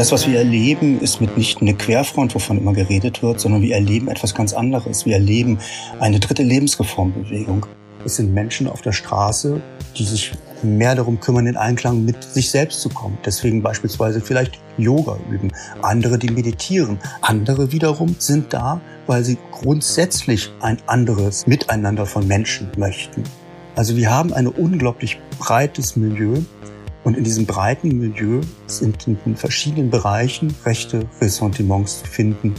Das, was wir erleben, ist mitnichten eine Querfront, wovon immer geredet wird, sondern wir erleben etwas ganz anderes. Wir erleben eine dritte Lebensreformbewegung. Es sind Menschen auf der Straße, die sich mehr darum kümmern, in Einklang mit sich selbst zu kommen. Deswegen beispielsweise vielleicht Yoga üben. Andere, die meditieren. Andere wiederum sind da, weil sie grundsätzlich ein anderes Miteinander von Menschen möchten. Also wir haben ein unglaublich breites Milieu und in diesem breiten Milieu sind in verschiedenen Bereichen rechte Ressentiments zu finden,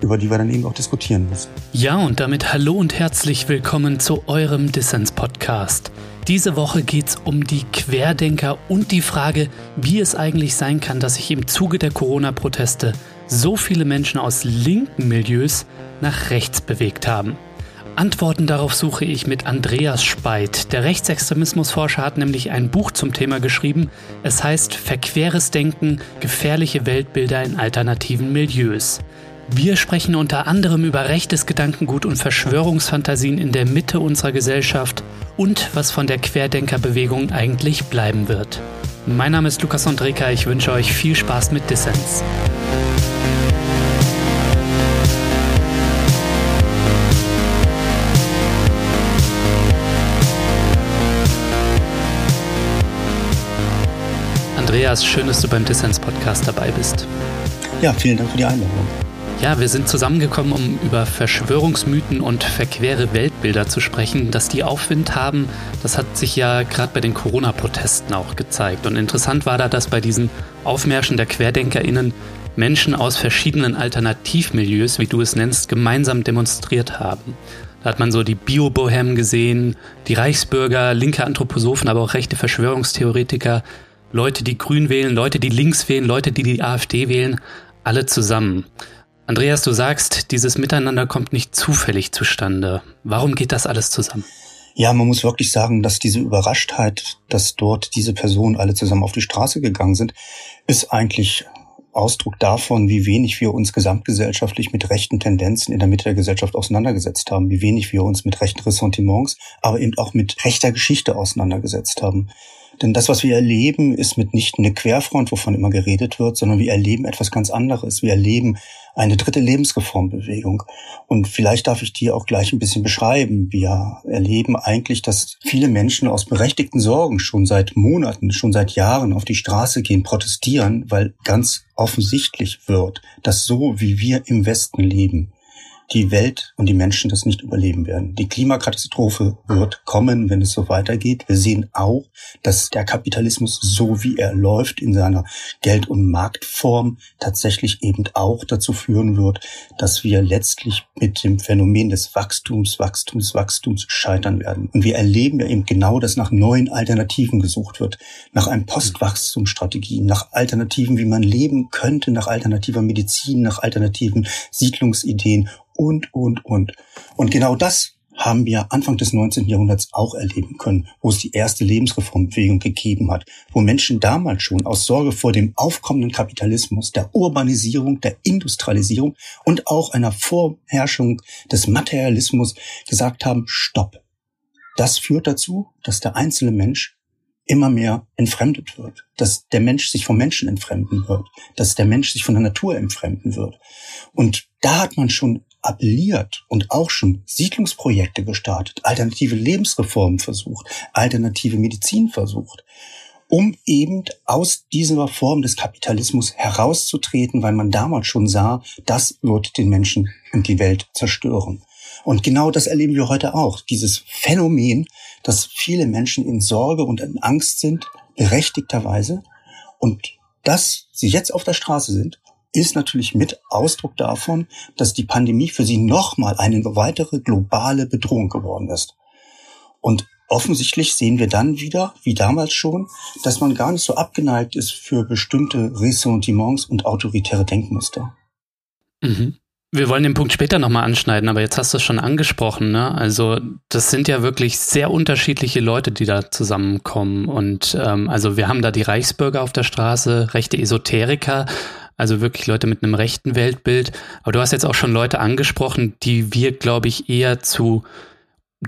über die wir dann eben auch diskutieren müssen. Ja, und damit hallo und herzlich willkommen zu eurem Dissens-Podcast. Diese Woche geht es um die Querdenker und die Frage, wie es eigentlich sein kann, dass sich im Zuge der Corona-Proteste so viele Menschen aus linken Milieus nach rechts bewegt haben. Antworten darauf suche ich mit Andreas Speit. Der Rechtsextremismusforscher hat nämlich ein Buch zum Thema geschrieben. Es heißt Verqueres Denken, gefährliche Weltbilder in alternativen Milieus. Wir sprechen unter anderem über rechtes Gedankengut und Verschwörungsfantasien in der Mitte unserer Gesellschaft und was von der Querdenkerbewegung eigentlich bleiben wird. Mein Name ist Lukas Andreka, ich wünsche euch viel Spaß mit Dissens. Andreas, schön, dass du beim Dissens-Podcast dabei bist. Ja, vielen Dank für die Einladung. Ja, wir sind zusammengekommen, um über Verschwörungsmythen und verquere Weltbilder zu sprechen. Dass die Aufwind haben, das hat sich ja gerade bei den Corona-Protesten auch gezeigt. Und interessant war da, dass bei diesen Aufmärschen der QuerdenkerInnen Menschen aus verschiedenen Alternativmilieus, wie du es nennst, gemeinsam demonstriert haben. Da hat man so die Bio-Bohem gesehen, die Reichsbürger, linke Anthroposophen, aber auch rechte Verschwörungstheoretiker, Leute, die Grün wählen, Leute, die links wählen, Leute, die die AfD wählen, alle zusammen. Andreas, du sagst, dieses Miteinander kommt nicht zufällig zustande. Warum geht das alles zusammen? Ja, man muss wirklich sagen, dass diese Überraschtheit, dass dort diese Personen alle zusammen auf die Straße gegangen sind, ist eigentlich Ausdruck davon, wie wenig wir uns gesamtgesellschaftlich mit rechten Tendenzen in der Mitte der Gesellschaft auseinandergesetzt haben, wie wenig wir uns mit rechten Ressentiments, aber eben auch mit rechter Geschichte auseinandergesetzt haben. Denn das, was wir erleben, ist mitnichten eine Querfront, wovon immer geredet wird, sondern wir erleben etwas ganz anderes. Wir erleben eine dritte Lebensreformbewegung. Und vielleicht darf ich die auch gleich ein bisschen beschreiben. Wir erleben eigentlich, dass viele Menschen aus berechtigten Sorgen schon seit Monaten, schon seit Jahren auf die Straße gehen, protestieren, weil ganz offensichtlich wird, dass so wie wir im Westen leben, die Welt und die Menschen das nicht überleben werden. Die Klimakatastrophe wird kommen, wenn es so weitergeht. Wir sehen auch, dass der Kapitalismus, so wie er läuft in seiner Geld- und Marktform, tatsächlich eben auch dazu führen wird, dass wir letztlich mit dem Phänomen des Wachstums, Wachstums, Wachstums scheitern werden. Und wir erleben ja eben genau, dass nach neuen Alternativen gesucht wird, nach einem Postwachstumsstrategien, nach Alternativen, wie man leben könnte, nach alternativer Medizin, nach alternativen Siedlungsideen und, und, und. Und genau das haben wir Anfang des 19. Jahrhunderts auch erleben können, wo es die erste Lebensreformbewegung gegeben hat, wo Menschen damals schon aus Sorge vor dem aufkommenden Kapitalismus, der Urbanisierung, der Industrialisierung und auch einer Vorherrschung des Materialismus gesagt haben, stopp. Das führt dazu, dass der einzelne Mensch immer mehr entfremdet wird, dass der Mensch sich vom Menschen entfremden wird, dass der Mensch sich von der Natur entfremden wird. Und da hat man schon appelliert und auch schon Siedlungsprojekte gestartet, alternative Lebensreformen versucht, alternative Medizin versucht, um eben aus dieser Form des Kapitalismus herauszutreten, weil man damals schon sah, das wird den Menschen und die Welt zerstören. Und genau das erleben wir heute auch. Dieses Phänomen, dass viele Menschen in Sorge und in Angst sind, berechtigterweise, und dass sie jetzt auf der Straße sind ist natürlich mit Ausdruck davon, dass die Pandemie für sie nochmal eine weitere globale Bedrohung geworden ist. Und offensichtlich sehen wir dann wieder, wie damals schon, dass man gar nicht so abgeneigt ist für bestimmte Ressentiments und autoritäre Denkmuster. Mhm. Wir wollen den Punkt später nochmal anschneiden, aber jetzt hast du es schon angesprochen. Ne? Also das sind ja wirklich sehr unterschiedliche Leute, die da zusammenkommen. Und ähm, also wir haben da die Reichsbürger auf der Straße, rechte Esoteriker, also wirklich Leute mit einem rechten Weltbild. Aber du hast jetzt auch schon Leute angesprochen, die wir, glaube ich, eher zu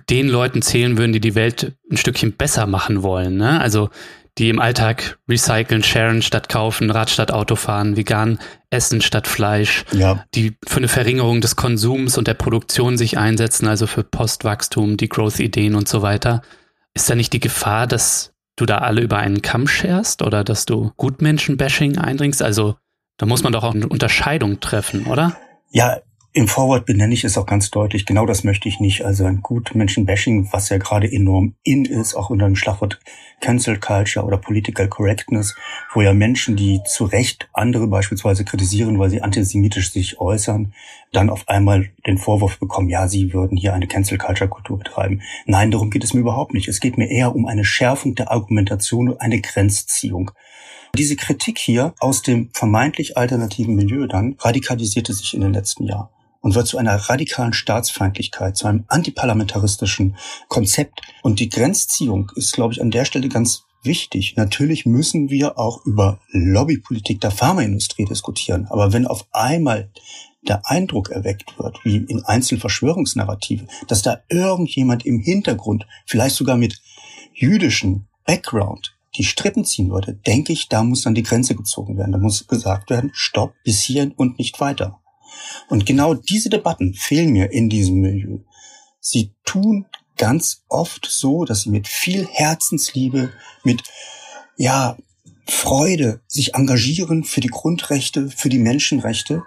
den Leuten zählen würden, die die Welt ein Stückchen besser machen wollen. Ne? Also die im Alltag recyceln, sharen statt kaufen, Rad statt Auto fahren, vegan essen statt Fleisch, ja. die für eine Verringerung des Konsums und der Produktion sich einsetzen, also für Postwachstum, die Growth-Ideen und so weiter. Ist da nicht die Gefahr, dass du da alle über einen Kamm scherst oder dass du Gutmenschen-Bashing eindringst? Also da muss man doch auch eine Unterscheidung treffen, oder? Ja, im Vorwort benenne ich es auch ganz deutlich. Genau das möchte ich nicht. Also ein gut Menschen-Bashing, was ja gerade enorm in ist, auch unter dem Schlagwort Cancel Culture oder Political Correctness, wo ja Menschen, die zu Recht andere beispielsweise kritisieren, weil sie antisemitisch sich äußern, dann auf einmal den Vorwurf bekommen, ja, sie würden hier eine Cancel Culture Kultur betreiben. Nein, darum geht es mir überhaupt nicht. Es geht mir eher um eine Schärfung der Argumentation und eine Grenzziehung. Diese Kritik hier aus dem vermeintlich alternativen Milieu dann radikalisierte sich in den letzten Jahren und wird zu einer radikalen Staatsfeindlichkeit, zu einem antiparlamentaristischen Konzept. Und die Grenzziehung ist, glaube ich, an der Stelle ganz wichtig. Natürlich müssen wir auch über Lobbypolitik der Pharmaindustrie diskutieren. Aber wenn auf einmal der Eindruck erweckt wird, wie in Einzelverschwörungsnarrative, dass da irgendjemand im Hintergrund, vielleicht sogar mit jüdischen Background, die Strippen ziehen würde, denke ich, da muss dann die Grenze gezogen werden. Da muss gesagt werden, stopp, bis hierhin und nicht weiter. Und genau diese Debatten fehlen mir in diesem Milieu. Sie tun ganz oft so, dass sie mit viel Herzensliebe, mit, ja, Freude sich engagieren für die Grundrechte, für die Menschenrechte,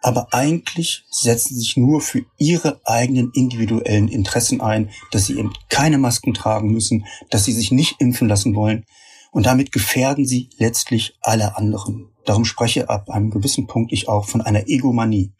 aber eigentlich setzen sich nur für ihre eigenen individuellen Interessen ein, dass sie eben keine Masken tragen müssen, dass sie sich nicht impfen lassen wollen. Und damit gefährden sie letztlich alle anderen. Darum spreche ab einem gewissen Punkt ich auch von einer Egomanie.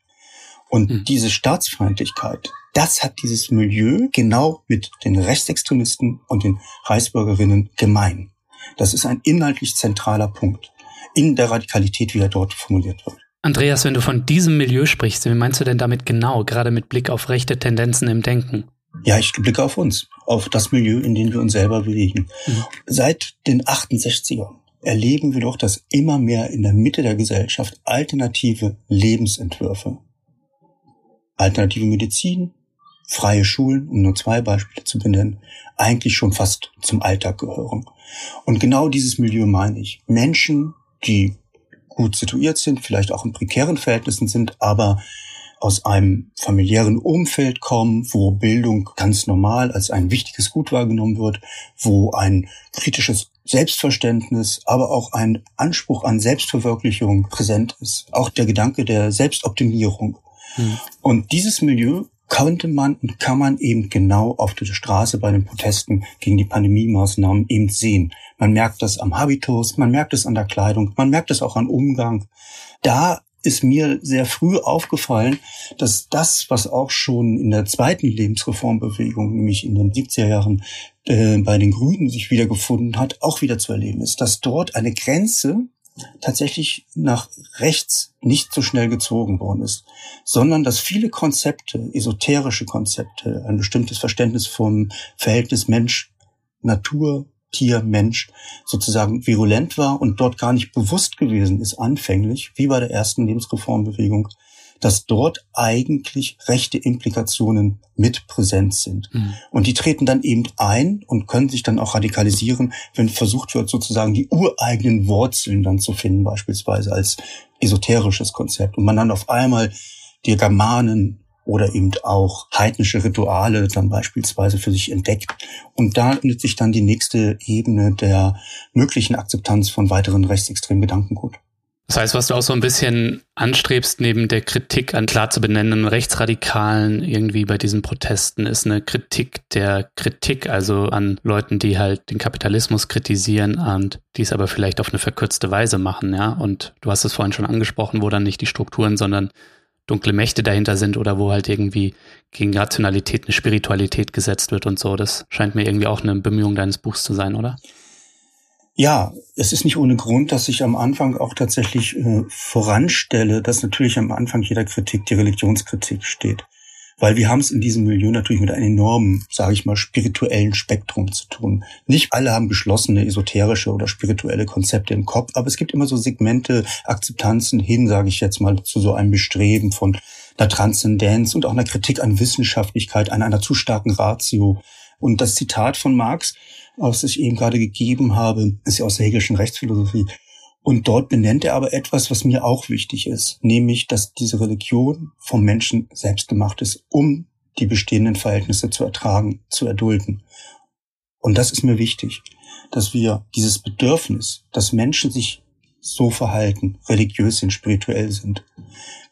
Und mhm. diese Staatsfeindlichkeit, das hat dieses Milieu genau mit den Rechtsextremisten und den Reichsbürgerinnen gemein. Das ist ein inhaltlich zentraler Punkt in der Radikalität, wie er dort formuliert wird. Andreas, wenn du von diesem Milieu sprichst, wie meinst du denn damit genau, gerade mit Blick auf rechte Tendenzen im Denken? Ja, ich blicke auf uns, auf das Milieu, in dem wir uns selber bewegen. Mhm. Seit den 68ern erleben wir doch, dass immer mehr in der Mitte der Gesellschaft alternative Lebensentwürfe alternative Medizin, freie Schulen, um nur zwei Beispiele zu benennen, eigentlich schon fast zum Alltag gehören. Und genau dieses Milieu meine ich. Menschen, die gut situiert sind, vielleicht auch in prekären Verhältnissen sind, aber aus einem familiären Umfeld kommen, wo Bildung ganz normal als ein wichtiges Gut wahrgenommen wird, wo ein kritisches Selbstverständnis, aber auch ein Anspruch an Selbstverwirklichung präsent ist. Auch der Gedanke der Selbstoptimierung. Mhm. Und dieses Milieu konnte man und kann man eben genau auf der Straße bei den Protesten gegen die Pandemie-Maßnahmen eben sehen. Man merkt das am Habitus, man merkt es an der Kleidung, man merkt es auch am Umgang. Da ist mir sehr früh aufgefallen, dass das, was auch schon in der zweiten Lebensreformbewegung, nämlich in den 70er Jahren äh, bei den Grünen sich wiedergefunden hat, auch wieder zu erleben ist, dass dort eine Grenze tatsächlich nach rechts nicht so schnell gezogen worden ist, sondern dass viele Konzepte, esoterische Konzepte, ein bestimmtes Verständnis vom Verhältnis Mensch, Natur, Tier, Mensch sozusagen virulent war und dort gar nicht bewusst gewesen ist, anfänglich, wie bei der ersten Lebensreformbewegung, dass dort eigentlich rechte Implikationen mit präsent sind. Mhm. Und die treten dann eben ein und können sich dann auch radikalisieren, wenn versucht wird, sozusagen die ureigenen Wurzeln dann zu finden, beispielsweise als esoterisches Konzept. Und man dann auf einmal die Germanen oder eben auch heidnische Rituale dann beispielsweise für sich entdeckt. Und da findet sich dann die nächste Ebene der möglichen Akzeptanz von weiteren rechtsextremen Gedankengut. Das heißt, was du auch so ein bisschen anstrebst, neben der Kritik an klar zu benennenden Rechtsradikalen irgendwie bei diesen Protesten, ist eine Kritik der Kritik, also an Leuten, die halt den Kapitalismus kritisieren und dies aber vielleicht auf eine verkürzte Weise machen, ja. Und du hast es vorhin schon angesprochen, wo dann nicht die Strukturen, sondern dunkle Mächte dahinter sind oder wo halt irgendwie gegen Rationalität eine Spiritualität gesetzt wird und so. Das scheint mir irgendwie auch eine Bemühung deines Buchs zu sein, oder? Ja, es ist nicht ohne Grund, dass ich am Anfang auch tatsächlich äh, voranstelle, dass natürlich am Anfang jeder Kritik die Religionskritik steht. Weil wir haben es in diesem Milieu natürlich mit einem enormen, sage ich mal, spirituellen Spektrum zu tun. Nicht alle haben geschlossene esoterische oder spirituelle Konzepte im Kopf, aber es gibt immer so Segmente, Akzeptanzen hin, sage ich jetzt mal, zu so einem Bestreben von einer Transzendenz und auch einer Kritik an Wissenschaftlichkeit, an einer zu starken Ratio. Und das Zitat von Marx, was ich eben gerade gegeben habe, ist ja aus der hegelischen Rechtsphilosophie. Und dort benennt er aber etwas, was mir auch wichtig ist, nämlich, dass diese Religion vom Menschen selbst gemacht ist, um die bestehenden Verhältnisse zu ertragen, zu erdulden. Und das ist mir wichtig, dass wir dieses Bedürfnis, dass Menschen sich so verhalten, religiös sind, spirituell sind,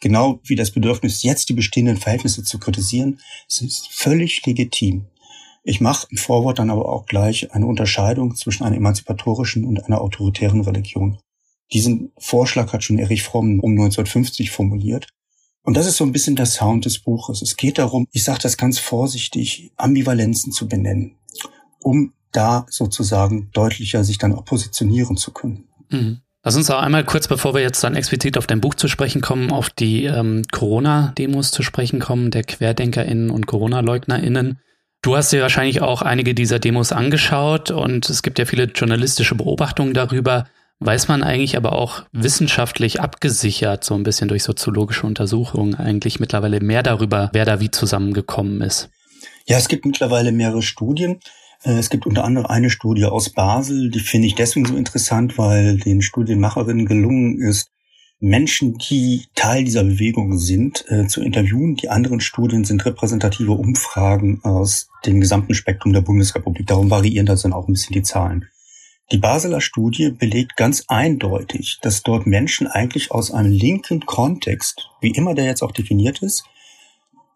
genau wie das Bedürfnis, jetzt die bestehenden Verhältnisse zu kritisieren, ist völlig legitim. Ich mache im Vorwort dann aber auch gleich eine Unterscheidung zwischen einer emanzipatorischen und einer autoritären Religion. Diesen Vorschlag hat schon Erich Fromm um 1950 formuliert. Und das ist so ein bisschen der Sound des Buches. Es geht darum, ich sage das ganz vorsichtig, Ambivalenzen zu benennen, um da sozusagen deutlicher sich dann auch positionieren zu können. Mhm. Lass uns auch einmal kurz, bevor wir jetzt dann explizit auf dein Buch zu sprechen kommen, auf die ähm, Corona-Demos zu sprechen kommen, der QuerdenkerInnen und Corona-LeugnerInnen. Du hast dir wahrscheinlich auch einige dieser Demos angeschaut und es gibt ja viele journalistische Beobachtungen darüber. Weiß man eigentlich aber auch wissenschaftlich abgesichert, so ein bisschen durch soziologische Untersuchungen, eigentlich mittlerweile mehr darüber, wer da wie zusammengekommen ist? Ja, es gibt mittlerweile mehrere Studien. Äh, es gibt unter anderem eine Studie aus Basel, die finde ich deswegen so interessant, weil den Studienmacherinnen gelungen ist, Menschen, die Teil dieser Bewegung sind, äh, zu interviewen. Die anderen Studien sind repräsentative Umfragen aus dem gesamten Spektrum der Bundesrepublik. Darum variieren da dann auch ein bisschen die Zahlen. Die Basler Studie belegt ganz eindeutig, dass dort Menschen eigentlich aus einem linken Kontext, wie immer der jetzt auch definiert ist,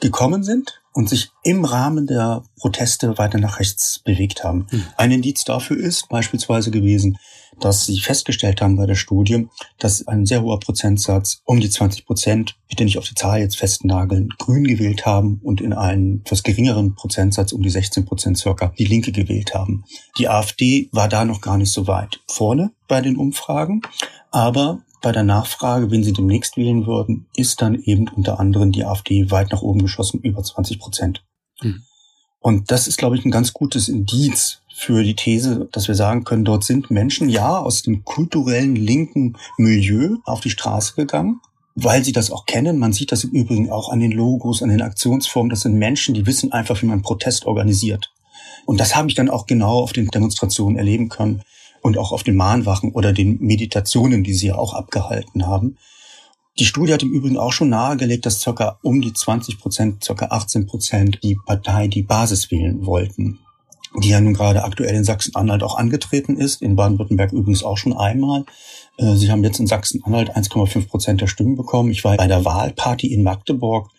gekommen sind und sich im Rahmen der Proteste weiter nach rechts bewegt haben. Mhm. Ein Indiz dafür ist beispielsweise gewesen, dass sie festgestellt haben bei der Studie, dass ein sehr hoher Prozentsatz, um die 20 Prozent, bitte nicht auf die Zahl jetzt festnageln, grün gewählt haben und in einem etwas geringeren Prozentsatz, um die 16 Prozent circa, die Linke gewählt haben. Die AfD war da noch gar nicht so weit vorne bei den Umfragen, aber bei der Nachfrage, wen sie demnächst wählen würden, ist dann eben unter anderem die AfD weit nach oben geschossen, über 20 Prozent. Mhm. Und das ist, glaube ich, ein ganz gutes Indiz für die These, dass wir sagen können, dort sind Menschen ja aus dem kulturellen linken Milieu auf die Straße gegangen, weil sie das auch kennen. Man sieht das im Übrigen auch an den Logos, an den Aktionsformen. Das sind Menschen, die wissen einfach, wie man Protest organisiert. Und das habe ich dann auch genau auf den Demonstrationen erleben können und auch auf den Mahnwachen oder den Meditationen, die sie ja auch abgehalten haben. Die Studie hat im Übrigen auch schon nahegelegt, dass circa um die 20 Prozent, circa 18 Prozent die Partei die Basis wählen wollten, die ja nun gerade aktuell in Sachsen-Anhalt auch angetreten ist, in Baden-Württemberg übrigens auch schon einmal. Äh, sie haben jetzt in Sachsen-Anhalt 1,5 Prozent der Stimmen bekommen. Ich war bei der Wahlparty in Magdeburg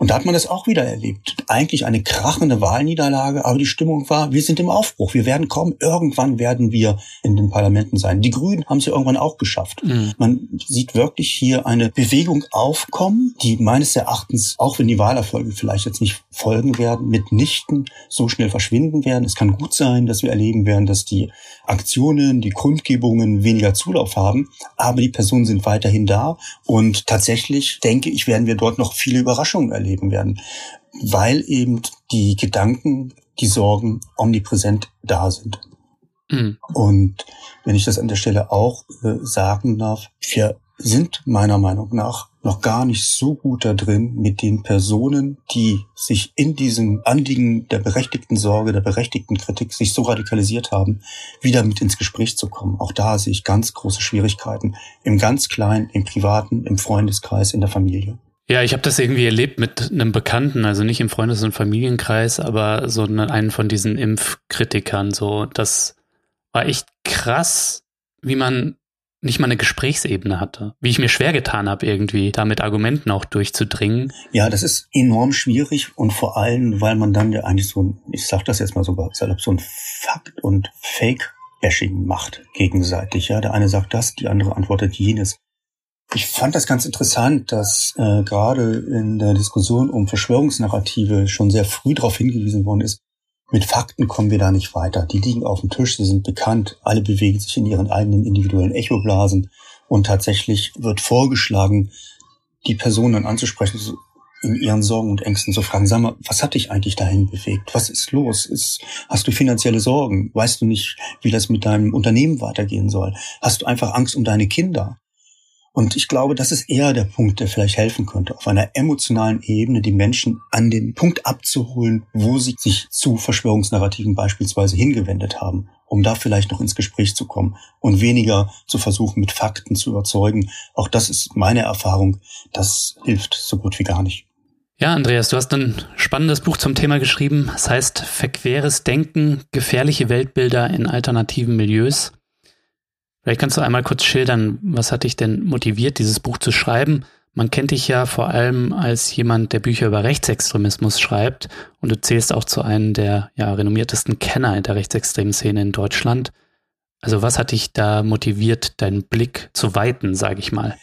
und da hat man das auch wieder erlebt. Eigentlich eine krachende Wahlniederlage, aber die Stimmung war, wir sind im Aufbruch, wir werden kommen, irgendwann werden wir in den Parlamenten sein. Die Grünen haben es ja irgendwann auch geschafft. Mhm. Man sieht wirklich hier eine Bewegung aufkommen, die meines Erachtens, auch wenn die Wahlerfolge vielleicht jetzt nicht folgen werden, mitnichten so schnell verschwinden werden. Es kann gut sein, dass wir erleben werden, dass die Aktionen, die Kundgebungen weniger Zulauf haben, aber die Personen sind weiterhin da und tatsächlich denke ich, werden wir dort noch viele Überraschungen erleben erleben werden, weil eben die Gedanken, die Sorgen omnipräsent da sind. Mhm. Und wenn ich das an der Stelle auch äh, sagen darf, wir sind meiner Meinung nach noch gar nicht so gut da drin, mit den Personen, die sich in diesem Anliegen der berechtigten Sorge, der berechtigten Kritik sich so radikalisiert haben, wieder mit ins Gespräch zu kommen. Auch da sehe ich ganz große Schwierigkeiten. Im ganz Kleinen, im Privaten, im Freundeskreis, in der Familie. Ja, ich habe das irgendwie erlebt mit einem Bekannten, also nicht im Freundes- und Familienkreis, aber so einen von diesen Impfkritikern. So, das war echt krass, wie man nicht mal eine Gesprächsebene hatte. Wie ich mir schwer getan habe, irgendwie da mit Argumenten auch durchzudringen. Ja, das ist enorm schwierig und vor allem, weil man dann ja eigentlich so ich sag das jetzt mal so salopp, so ein Fakt- und Fake-Bashing macht gegenseitig. Ja, der eine sagt das, die andere antwortet jenes. Ich fand das ganz interessant, dass äh, gerade in der Diskussion um Verschwörungsnarrative schon sehr früh darauf hingewiesen worden ist, mit Fakten kommen wir da nicht weiter. Die liegen auf dem Tisch, sie sind bekannt, alle bewegen sich in ihren eigenen individuellen Echoblasen und tatsächlich wird vorgeschlagen, die Personen dann anzusprechen, in ihren Sorgen und Ängsten zu fragen, sag mal, was hat dich eigentlich dahin bewegt? Was ist los? Ist, hast du finanzielle Sorgen? Weißt du nicht, wie das mit deinem Unternehmen weitergehen soll? Hast du einfach Angst um deine Kinder? Und ich glaube, das ist eher der Punkt, der vielleicht helfen könnte, auf einer emotionalen Ebene die Menschen an den Punkt abzuholen, wo sie sich zu Verschwörungsnarrativen beispielsweise hingewendet haben, um da vielleicht noch ins Gespräch zu kommen und weniger zu versuchen, mit Fakten zu überzeugen. Auch das ist meine Erfahrung. Das hilft so gut wie gar nicht. Ja, Andreas, du hast ein spannendes Buch zum Thema geschrieben. Es das heißt Verqueres Denken, gefährliche Weltbilder in alternativen Milieus. Vielleicht kannst du einmal kurz schildern, was hat dich denn motiviert, dieses Buch zu schreiben? Man kennt dich ja vor allem als jemand, der Bücher über Rechtsextremismus schreibt und du zählst auch zu einem der ja, renommiertesten Kenner der rechtsextremen Szene in Deutschland. Also was hat dich da motiviert, deinen Blick zu weiten, sage ich mal?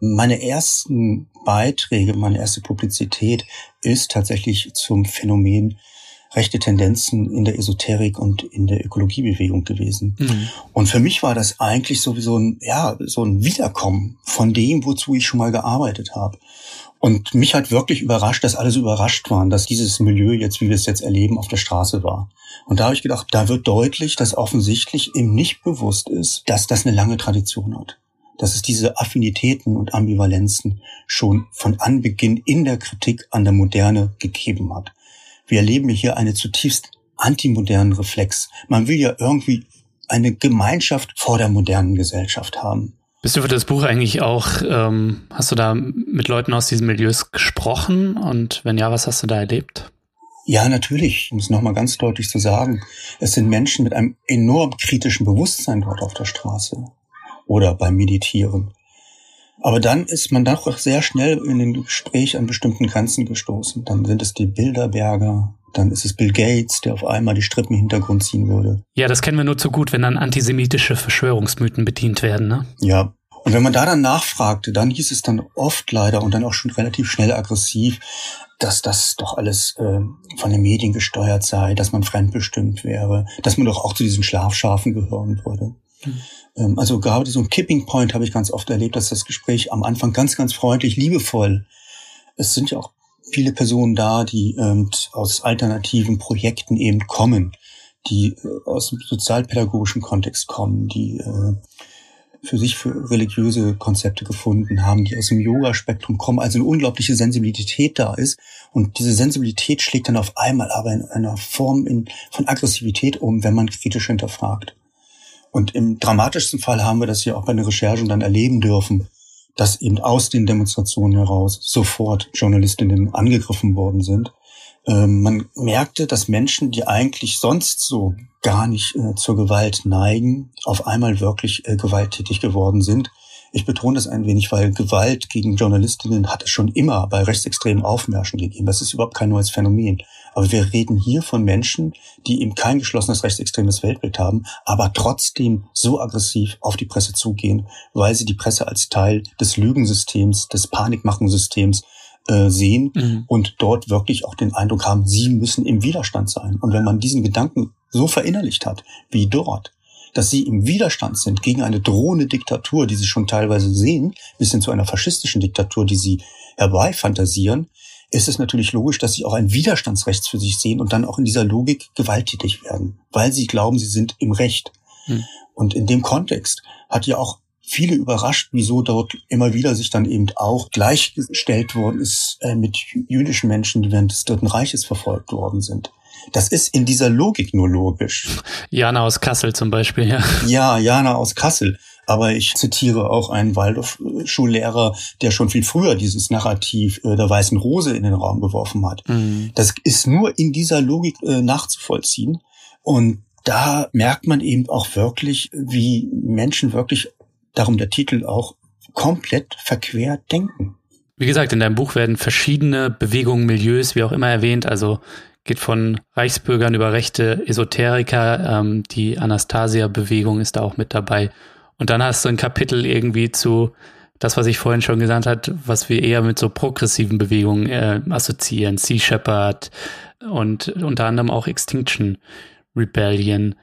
Meine ersten Beiträge, meine erste Publizität ist tatsächlich zum Phänomen rechte Tendenzen in der Esoterik und in der Ökologiebewegung gewesen. Mhm. Und für mich war das eigentlich sowieso ein, ja, so ein Wiederkommen von dem, wozu ich schon mal gearbeitet habe. Und mich hat wirklich überrascht, dass alle so überrascht waren, dass dieses Milieu jetzt, wie wir es jetzt erleben, auf der Straße war. Und da habe ich gedacht, da wird deutlich, dass offensichtlich ihm nicht bewusst ist, dass das eine lange Tradition hat. Dass es diese Affinitäten und Ambivalenzen schon von Anbeginn in der Kritik an der Moderne gegeben hat wir erleben hier eine zutiefst antimodernen Reflex. Man will ja irgendwie eine Gemeinschaft vor der modernen Gesellschaft haben. Bist du für das Buch eigentlich auch, ähm, hast du da mit Leuten aus diesen Milieus gesprochen? Und wenn ja, was hast du da erlebt? Ja, natürlich, um es nochmal ganz deutlich zu sagen. Es sind Menschen mit einem enorm kritischen Bewusstsein dort auf der Straße oder beim Meditieren. Aber dann ist man doch sehr schnell in den Gespräch an bestimmten Grenzen gestoßen. Dann sind es die Bilderberger, dann ist es Bill Gates, der auf einmal die Strippen im Hintergrund ziehen würde. Ja, das kennen wir nur zu gut, wenn dann antisemitische Verschwörungsmythen bedient werden, ne? Ja. Und wenn man da dann nachfragte, dann hieß es dann oft leider und dann auch schon relativ schnell aggressiv, dass das doch alles äh, von den Medien gesteuert sei, dass man fremdbestimmt wäre, dass man doch auch zu diesen Schlafschafen gehören würde. Mhm. Ähm, also gerade so ein Kipping Point habe ich ganz oft erlebt, dass das Gespräch am Anfang ganz, ganz freundlich, liebevoll. Es sind ja auch viele Personen da, die ähm, aus alternativen Projekten eben kommen, die äh, aus dem sozialpädagogischen Kontext kommen, die äh, für sich für religiöse Konzepte gefunden haben, die aus dem Yoga-Spektrum kommen, also eine unglaubliche Sensibilität da ist. Und diese Sensibilität schlägt dann auf einmal aber in einer Form in, von Aggressivität um, wenn man kritisch hinterfragt. Und im dramatischsten Fall haben wir das hier auch bei den Recherchen dann erleben dürfen, dass eben aus den Demonstrationen heraus sofort Journalistinnen angegriffen worden sind. Ähm, man merkte, dass Menschen, die eigentlich sonst so gar nicht äh, zur Gewalt neigen, auf einmal wirklich äh, gewalttätig geworden sind ich betone das ein wenig, weil Gewalt gegen Journalistinnen hat es schon immer bei rechtsextremen Aufmärschen gegeben. Das ist überhaupt kein neues Phänomen. Aber wir reden hier von Menschen, die eben kein geschlossenes rechtsextremes Weltbild haben, aber trotzdem so aggressiv auf die Presse zugehen, weil sie die Presse als Teil des Lügensystems, des Panikmachensystems äh, sehen mhm. und dort wirklich auch den Eindruck haben, sie müssen im Widerstand sein. Und wenn man diesen Gedanken so verinnerlicht hat, wie dort, dass sie im Widerstand sind gegen eine drohende Diktatur, die sie schon teilweise sehen, bis hin zu einer faschistischen Diktatur, die sie herbeifantasieren, ist es natürlich logisch, dass sie auch ein Widerstandsrecht für sich sehen und dann auch in dieser Logik gewalttätig werden, weil sie glauben, sie sind im Recht. Hm. Und in dem Kontext hat ja auch viele überrascht, wieso dort immer wieder sich dann eben auch gleichgestellt worden ist äh, mit jüdischen Menschen, die während des Dritten Reiches verfolgt worden sind. Das ist in dieser Logik nur logisch. Jana aus Kassel zum Beispiel, ja. Ja, Jana aus Kassel. Aber ich zitiere auch einen Waldorf-Schullehrer, der schon viel früher dieses Narrativ äh, der weißen Rose in den Raum geworfen hat. Mhm. Das ist nur in dieser Logik äh, nachzuvollziehen. Und da merkt man eben auch wirklich, wie Menschen wirklich, darum der Titel auch, komplett verquer denken. Wie gesagt, in deinem Buch werden verschiedene Bewegungen, Milieus, wie auch immer erwähnt, also geht von Reichsbürgern über rechte Esoteriker, ähm, die Anastasia-Bewegung ist da auch mit dabei. Und dann hast du ein Kapitel irgendwie zu das, was ich vorhin schon gesagt hat, was wir eher mit so progressiven Bewegungen äh, assoziieren, Sea Shepherd und unter anderem auch Extinction Rebellion.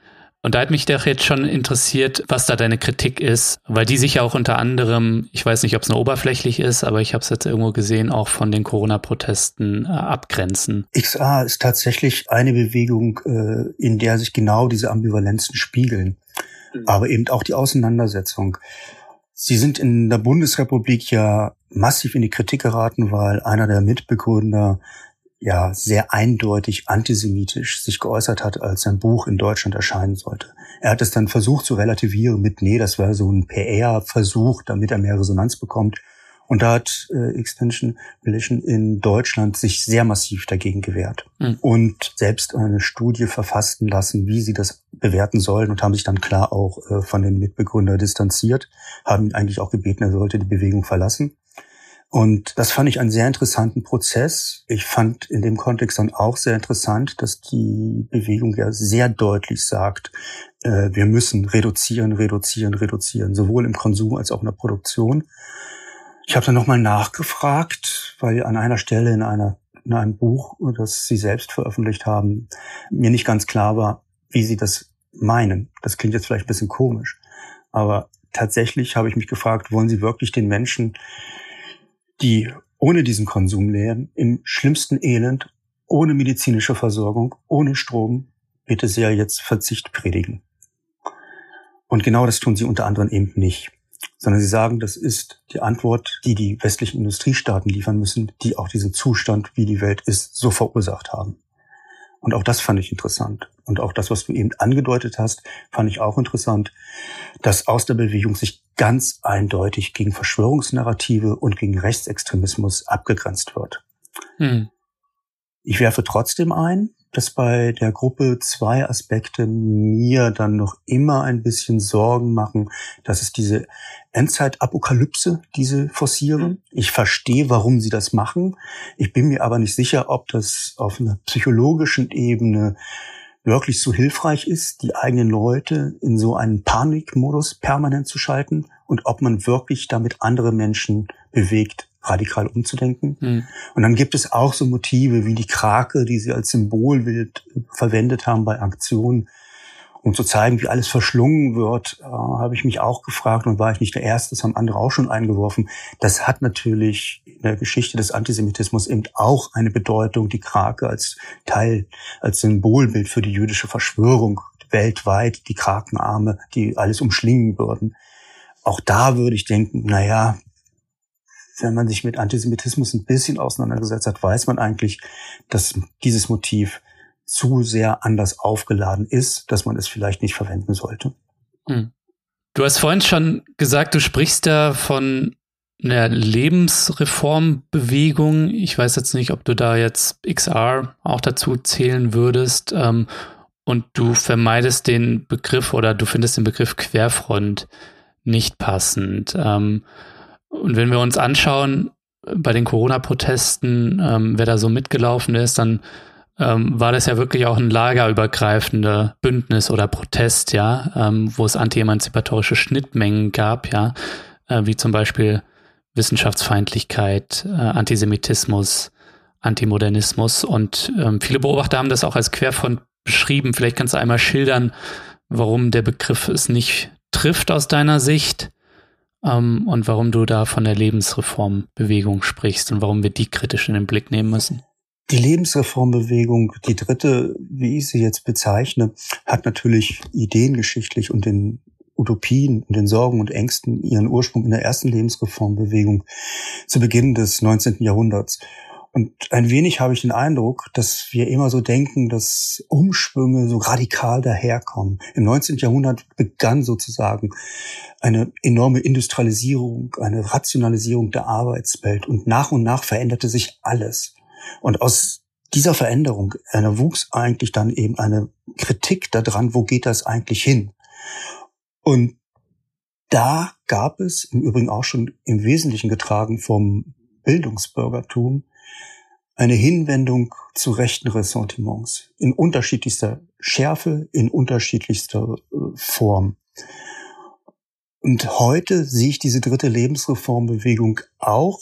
Und da hat mich doch jetzt schon interessiert, was da deine Kritik ist, weil die sich ja auch unter anderem, ich weiß nicht, ob es nur oberflächlich ist, aber ich habe es jetzt irgendwo gesehen, auch von den Corona-Protesten äh, abgrenzen. XA ist tatsächlich eine Bewegung, äh, in der sich genau diese Ambivalenzen spiegeln, mhm. aber eben auch die Auseinandersetzung. Sie sind in der Bundesrepublik ja massiv in die Kritik geraten, weil einer der Mitbegründer ja sehr eindeutig antisemitisch sich geäußert hat, als sein Buch in Deutschland erscheinen sollte. Er hat es dann versucht zu relativieren mit, nee, das war so ein PR-Versuch, damit er mehr Resonanz bekommt. Und da hat äh, Extension Coalition in Deutschland sich sehr massiv dagegen gewehrt mhm. und selbst eine Studie verfassten lassen, wie sie das bewerten sollen und haben sich dann klar auch äh, von den Mitbegründer distanziert, haben ihn eigentlich auch gebeten, er sollte die Bewegung verlassen. Und das fand ich einen sehr interessanten Prozess. Ich fand in dem Kontext dann auch sehr interessant, dass die Bewegung ja sehr deutlich sagt, äh, wir müssen reduzieren, reduzieren, reduzieren, sowohl im Konsum als auch in der Produktion. Ich habe dann nochmal nachgefragt, weil an einer Stelle in, einer, in einem Buch, das Sie selbst veröffentlicht haben, mir nicht ganz klar war, wie Sie das meinen. Das klingt jetzt vielleicht ein bisschen komisch, aber tatsächlich habe ich mich gefragt, wollen Sie wirklich den Menschen, die ohne diesen Konsum leben, im schlimmsten Elend, ohne medizinische Versorgung, ohne Strom, bitte sehr jetzt Verzicht predigen. Und genau das tun sie unter anderem eben nicht sondern sie sagen, das ist die Antwort, die die westlichen Industriestaaten liefern müssen, die auch diesen Zustand, wie die Welt ist, so verursacht haben. Und auch das fand ich interessant. Und auch das, was du eben angedeutet hast, fand ich auch interessant, dass aus der Bewegung sich ganz eindeutig gegen Verschwörungsnarrative und gegen Rechtsextremismus abgegrenzt wird. Hm. Ich werfe trotzdem ein, dass bei der Gruppe zwei Aspekte mir dann noch immer ein bisschen Sorgen machen. Das ist diese Endzeitapokalypse, diese forcieren. Ich verstehe, warum sie das machen. Ich bin mir aber nicht sicher, ob das auf einer psychologischen Ebene wirklich so hilfreich ist, die eigenen Leute in so einen Panikmodus permanent zu schalten und ob man wirklich damit andere Menschen bewegt, radikal umzudenken. Mhm. Und dann gibt es auch so Motive wie die Krake, die sie als Symbolbild verwendet haben bei Aktionen. Um zu zeigen, wie alles verschlungen wird, äh, habe ich mich auch gefragt und war ich nicht der Erste, das haben andere auch schon eingeworfen. Das hat natürlich in der Geschichte des Antisemitismus eben auch eine Bedeutung, die Krake als Teil, als Symbolbild für die jüdische Verschwörung weltweit, die Krakenarme, die alles umschlingen würden. Auch da würde ich denken, na ja, wenn man sich mit Antisemitismus ein bisschen auseinandergesetzt hat, weiß man eigentlich, dass dieses Motiv zu sehr anders aufgeladen ist, dass man es vielleicht nicht verwenden sollte. Hm. Du hast vorhin schon gesagt, du sprichst da von einer Lebensreformbewegung. Ich weiß jetzt nicht, ob du da jetzt XR auch dazu zählen würdest. Ähm, und du vermeidest den Begriff oder du findest den Begriff Querfront nicht passend. Ähm, und wenn wir uns anschauen, bei den Corona-Protesten, ähm, wer da so mitgelaufen ist, dann ähm, war das ja wirklich auch ein lagerübergreifender Bündnis oder Protest, ja, ähm, wo es anti-emanzipatorische Schnittmengen gab, ja, äh, wie zum Beispiel Wissenschaftsfeindlichkeit, äh, Antisemitismus, Antimodernismus und ähm, viele Beobachter haben das auch als Querfront beschrieben. Vielleicht kannst du einmal schildern, warum der Begriff es nicht trifft aus deiner Sicht ähm, und warum du da von der Lebensreformbewegung sprichst und warum wir die kritisch in den Blick nehmen müssen. Die Lebensreformbewegung, die dritte, wie ich sie jetzt bezeichne, hat natürlich ideengeschichtlich und den Utopien und den Sorgen und Ängsten ihren Ursprung in der ersten Lebensreformbewegung zu Beginn des 19. Jahrhunderts. Und ein wenig habe ich den Eindruck, dass wir immer so denken, dass Umschwünge so radikal daherkommen. Im 19. Jahrhundert begann sozusagen eine enorme Industrialisierung, eine Rationalisierung der Arbeitswelt und nach und nach veränderte sich alles. Und aus dieser Veränderung wuchs eigentlich dann eben eine Kritik daran, wo geht das eigentlich hin? Und da gab es im Übrigen auch schon im Wesentlichen getragen vom Bildungsbürgertum eine Hinwendung zu rechten Ressentiments in unterschiedlichster Schärfe, in unterschiedlichster äh, Form. Und heute sehe ich diese dritte Lebensreformbewegung auch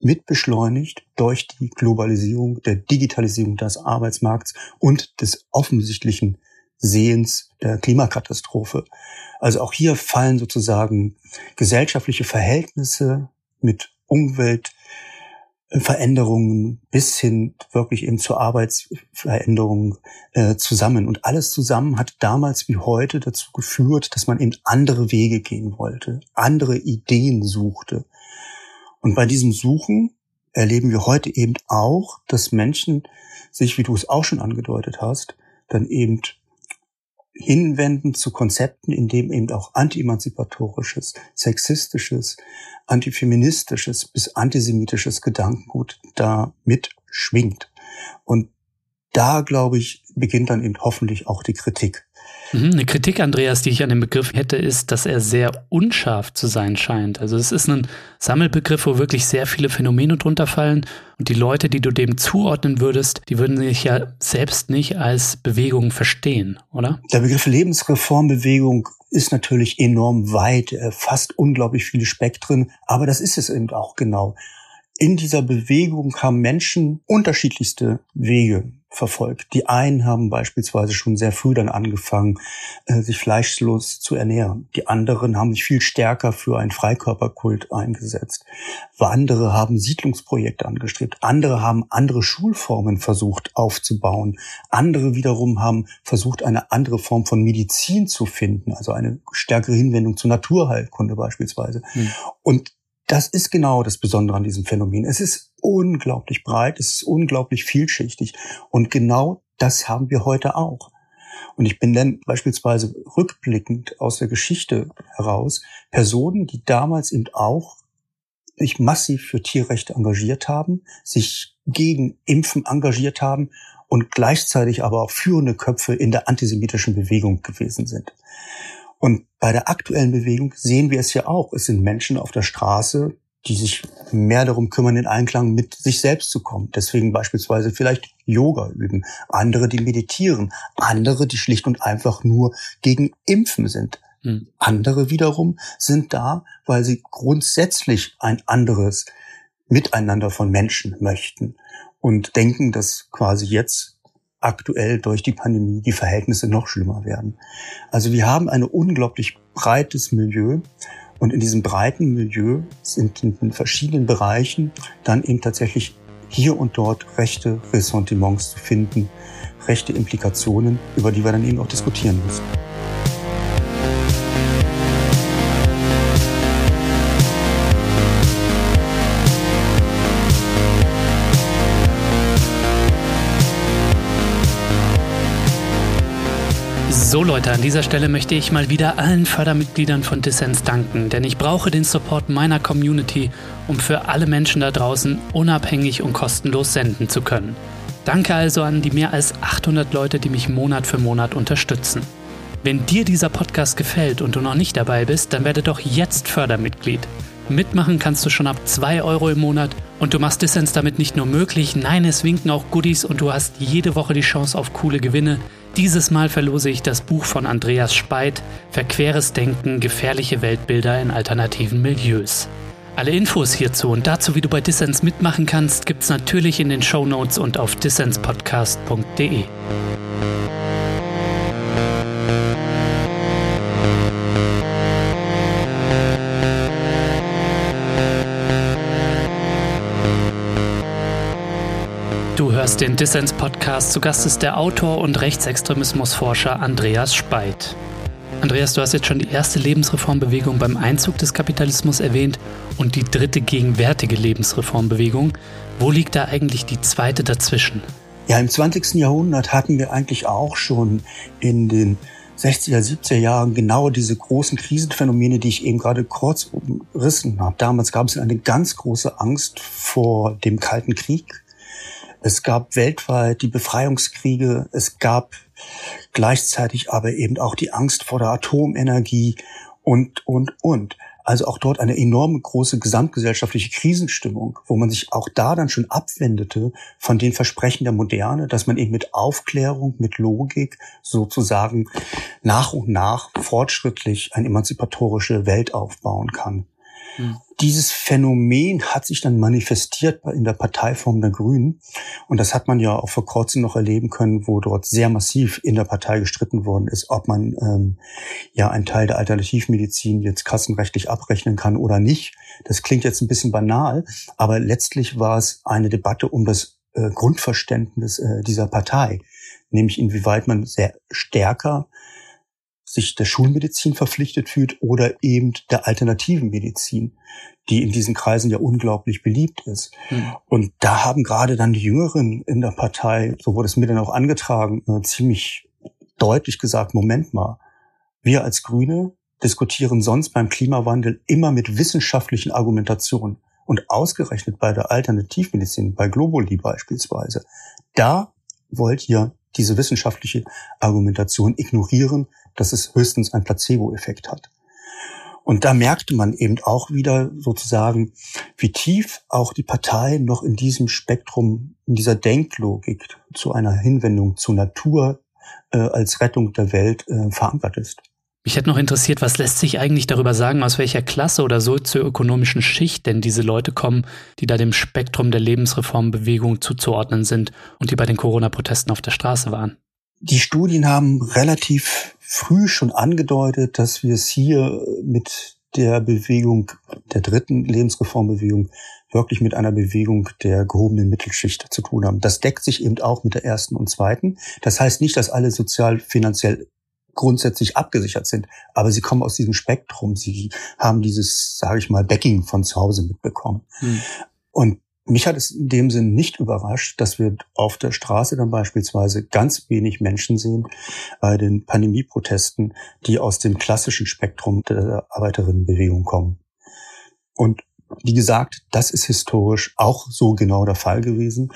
mit beschleunigt durch die Globalisierung, der Digitalisierung des Arbeitsmarkts und des offensichtlichen Sehens der Klimakatastrophe. Also auch hier fallen sozusagen gesellschaftliche Verhältnisse mit Umwelt, Veränderungen bis hin wirklich eben zur Arbeitsveränderung äh, zusammen. Und alles zusammen hat damals wie heute dazu geführt, dass man eben andere Wege gehen wollte, andere Ideen suchte. Und bei diesem Suchen erleben wir heute eben auch, dass Menschen sich, wie du es auch schon angedeutet hast, dann eben hinwenden zu Konzepten, in dem eben auch anti-emanzipatorisches, sexistisches, antifeministisches bis antisemitisches Gedankengut da mit schwingt. Und da, glaube ich, beginnt dann eben hoffentlich auch die Kritik. Mhm, eine Kritik, Andreas, die ich an dem Begriff hätte, ist, dass er sehr unscharf zu sein scheint. Also es ist ein Sammelbegriff, wo wirklich sehr viele Phänomene drunter fallen. Und die Leute, die du dem zuordnen würdest, die würden sich ja selbst nicht als Bewegung verstehen, oder? Der Begriff Lebensreformbewegung ist natürlich enorm weit, er fasst unglaublich viele Spektren, aber das ist es eben auch genau. In dieser Bewegung haben Menschen unterschiedlichste Wege verfolgt. Die einen haben beispielsweise schon sehr früh dann angefangen, äh, sich fleischlos zu ernähren. Die anderen haben sich viel stärker für einen Freikörperkult eingesetzt. Andere haben Siedlungsprojekte angestrebt. Andere haben andere Schulformen versucht aufzubauen. Andere wiederum haben versucht, eine andere Form von Medizin zu finden, also eine stärkere Hinwendung zur Naturheilkunde beispielsweise. Mhm. Und das ist genau das Besondere an diesem Phänomen. Es ist unglaublich breit, es ist unglaublich vielschichtig. Und genau das haben wir heute auch. Und ich bin dann beispielsweise rückblickend aus der Geschichte heraus Personen, die damals eben auch sich massiv für Tierrechte engagiert haben, sich gegen Impfen engagiert haben und gleichzeitig aber auch führende Köpfe in der antisemitischen Bewegung gewesen sind. Und bei der aktuellen Bewegung sehen wir es ja auch. Es sind Menschen auf der Straße, die sich mehr darum kümmern, in Einklang mit sich selbst zu kommen. Deswegen beispielsweise vielleicht Yoga üben. Andere, die meditieren. Andere, die schlicht und einfach nur gegen Impfen sind. Mhm. Andere wiederum sind da, weil sie grundsätzlich ein anderes Miteinander von Menschen möchten und denken, dass quasi jetzt aktuell durch die Pandemie die Verhältnisse noch schlimmer werden. Also wir haben ein unglaublich breites Milieu und in diesem breiten Milieu sind in verschiedenen Bereichen dann eben tatsächlich hier und dort rechte Ressentiments zu finden, rechte Implikationen, über die wir dann eben auch diskutieren müssen. So Leute, an dieser Stelle möchte ich mal wieder allen Fördermitgliedern von Dissens danken, denn ich brauche den Support meiner Community, um für alle Menschen da draußen unabhängig und kostenlos senden zu können. Danke also an die mehr als 800 Leute, die mich Monat für Monat unterstützen. Wenn dir dieser Podcast gefällt und du noch nicht dabei bist, dann werde doch jetzt Fördermitglied. Mitmachen kannst du schon ab 2 Euro im Monat und du machst Dissens damit nicht nur möglich, nein, es winken auch Goodies und du hast jede Woche die Chance auf coole Gewinne, dieses Mal verlose ich das Buch von Andreas Speit, Verqueres Denken, gefährliche Weltbilder in alternativen Milieus. Alle Infos hierzu und dazu, wie du bei Dissens mitmachen kannst, gibt's natürlich in den Show Notes und auf dissenspodcast.de. hörst den Dissens-Podcast. Zu Gast ist der Autor und Rechtsextremismusforscher Andreas Speit. Andreas, du hast jetzt schon die erste Lebensreformbewegung beim Einzug des Kapitalismus erwähnt und die dritte gegenwärtige Lebensreformbewegung. Wo liegt da eigentlich die zweite dazwischen? Ja, im 20. Jahrhundert hatten wir eigentlich auch schon in den 60er, 70er Jahren genau diese großen Krisenphänomene, die ich eben gerade kurz umrissen habe. Damals gab es eine ganz große Angst vor dem Kalten Krieg. Es gab weltweit die Befreiungskriege. Es gab gleichzeitig aber eben auch die Angst vor der Atomenergie und, und, und. Also auch dort eine enorme große gesamtgesellschaftliche Krisenstimmung, wo man sich auch da dann schon abwendete von den Versprechen der Moderne, dass man eben mit Aufklärung, mit Logik sozusagen nach und nach fortschrittlich eine emanzipatorische Welt aufbauen kann. Hm. Dieses Phänomen hat sich dann manifestiert in der Parteiform der Grünen. Und das hat man ja auch vor kurzem noch erleben können, wo dort sehr massiv in der Partei gestritten worden ist, ob man ähm, ja einen Teil der Alternativmedizin jetzt kassenrechtlich abrechnen kann oder nicht. Das klingt jetzt ein bisschen banal, aber letztlich war es eine Debatte um das äh, Grundverständnis äh, dieser Partei, nämlich inwieweit man sehr stärker sich der Schulmedizin verpflichtet fühlt oder eben der alternativen Medizin, die in diesen Kreisen ja unglaublich beliebt ist. Mhm. Und da haben gerade dann die Jüngeren in der Partei, so wurde es mir dann auch angetragen, äh, ziemlich deutlich gesagt, Moment mal, wir als Grüne diskutieren sonst beim Klimawandel immer mit wissenschaftlichen Argumentationen. Und ausgerechnet bei der Alternativmedizin, bei Globuli beispielsweise, da wollt ihr diese wissenschaftliche Argumentation ignorieren, dass es höchstens einen Placebo-Effekt hat. Und da merkte man eben auch wieder sozusagen, wie tief auch die Partei noch in diesem Spektrum, in dieser Denklogik zu einer Hinwendung zur Natur äh, als Rettung der Welt äh, verankert ist. Mich hätte noch interessiert, was lässt sich eigentlich darüber sagen, aus welcher Klasse oder sozioökonomischen Schicht denn diese Leute kommen, die da dem Spektrum der Lebensreformbewegung zuzuordnen sind und die bei den Corona-Protesten auf der Straße waren? Die Studien haben relativ früh schon angedeutet, dass wir es hier mit der Bewegung, der dritten Lebensreformbewegung, wirklich mit einer Bewegung der gehobenen Mittelschicht zu tun haben. Das deckt sich eben auch mit der ersten und zweiten. Das heißt nicht, dass alle sozial finanziell grundsätzlich abgesichert sind, aber sie kommen aus diesem Spektrum. Sie haben dieses, sage ich mal, Backing von zu Hause mitbekommen. Hm. Und mich hat es in dem Sinn nicht überrascht, dass wir auf der Straße dann beispielsweise ganz wenig Menschen sehen bei den Pandemieprotesten, die aus dem klassischen Spektrum der Arbeiterinnenbewegung kommen. Und wie gesagt, das ist historisch auch so genau der Fall gewesen.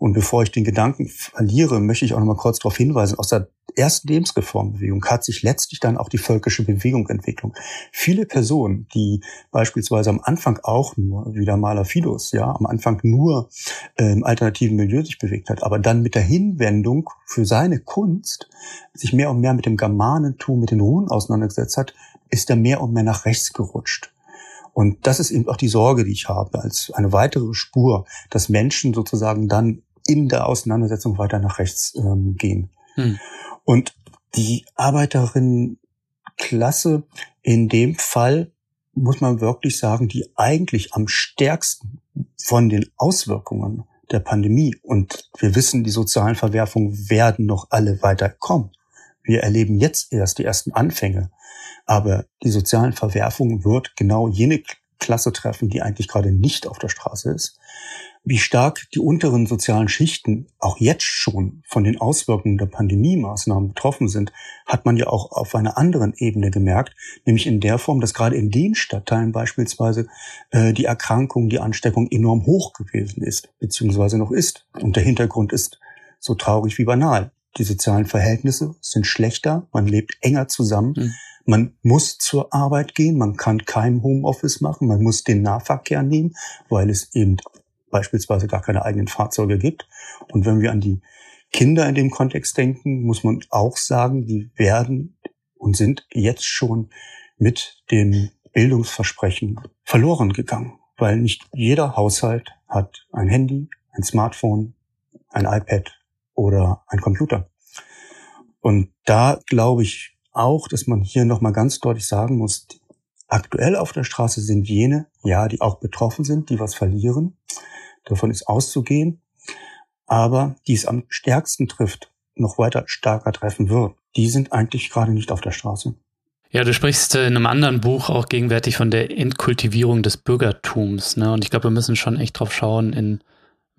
Und bevor ich den Gedanken verliere, möchte ich auch noch mal kurz darauf hinweisen, aus der ersten Lebensreformbewegung hat sich letztlich dann auch die völkische Bewegung entwickelt. Viele Personen, die beispielsweise am Anfang auch nur, wie der Maler Fidos, ja, am Anfang nur äh, im alternativen Milieu sich bewegt hat, aber dann mit der Hinwendung für seine Kunst sich mehr und mehr mit dem Germanentum, mit den Runen auseinandergesetzt hat, ist er mehr und mehr nach rechts gerutscht. Und das ist eben auch die Sorge, die ich habe, als eine weitere Spur, dass Menschen sozusagen dann in der Auseinandersetzung weiter nach rechts ähm, gehen. Hm. Und die Arbeiterinnenklasse in dem Fall muss man wirklich sagen, die eigentlich am stärksten von den Auswirkungen der Pandemie und wir wissen, die sozialen Verwerfungen werden noch alle weiter kommen. Wir erleben jetzt erst die ersten Anfänge, aber die sozialen Verwerfungen wird genau jene Klasse treffen, die eigentlich gerade nicht auf der Straße ist wie stark die unteren sozialen Schichten auch jetzt schon von den Auswirkungen der Pandemie-Maßnahmen betroffen sind, hat man ja auch auf einer anderen Ebene gemerkt, nämlich in der Form, dass gerade in den Stadtteilen beispielsweise äh, die Erkrankung, die Ansteckung enorm hoch gewesen ist, beziehungsweise noch ist. Und der Hintergrund ist so traurig wie banal. Die sozialen Verhältnisse sind schlechter, man lebt enger zusammen. Mhm. Man muss zur Arbeit gehen, man kann kein Homeoffice machen, man muss den Nahverkehr nehmen, weil es eben beispielsweise gar keine eigenen Fahrzeuge gibt. Und wenn wir an die Kinder in dem Kontext denken, muss man auch sagen, die werden und sind jetzt schon mit dem Bildungsversprechen verloren gegangen, weil nicht jeder Haushalt hat ein Handy, ein Smartphone, ein iPad oder ein Computer. Und da glaube ich auch, dass man hier nochmal ganz deutlich sagen muss, aktuell auf der Straße sind jene, ja, die auch betroffen sind, die was verlieren. Davon ist auszugehen. Aber die es am stärksten trifft, noch weiter stärker treffen wird, die sind eigentlich gerade nicht auf der Straße. Ja, du sprichst in einem anderen Buch auch gegenwärtig von der Entkultivierung des Bürgertums. Ne? Und ich glaube, wir müssen schon echt drauf schauen, in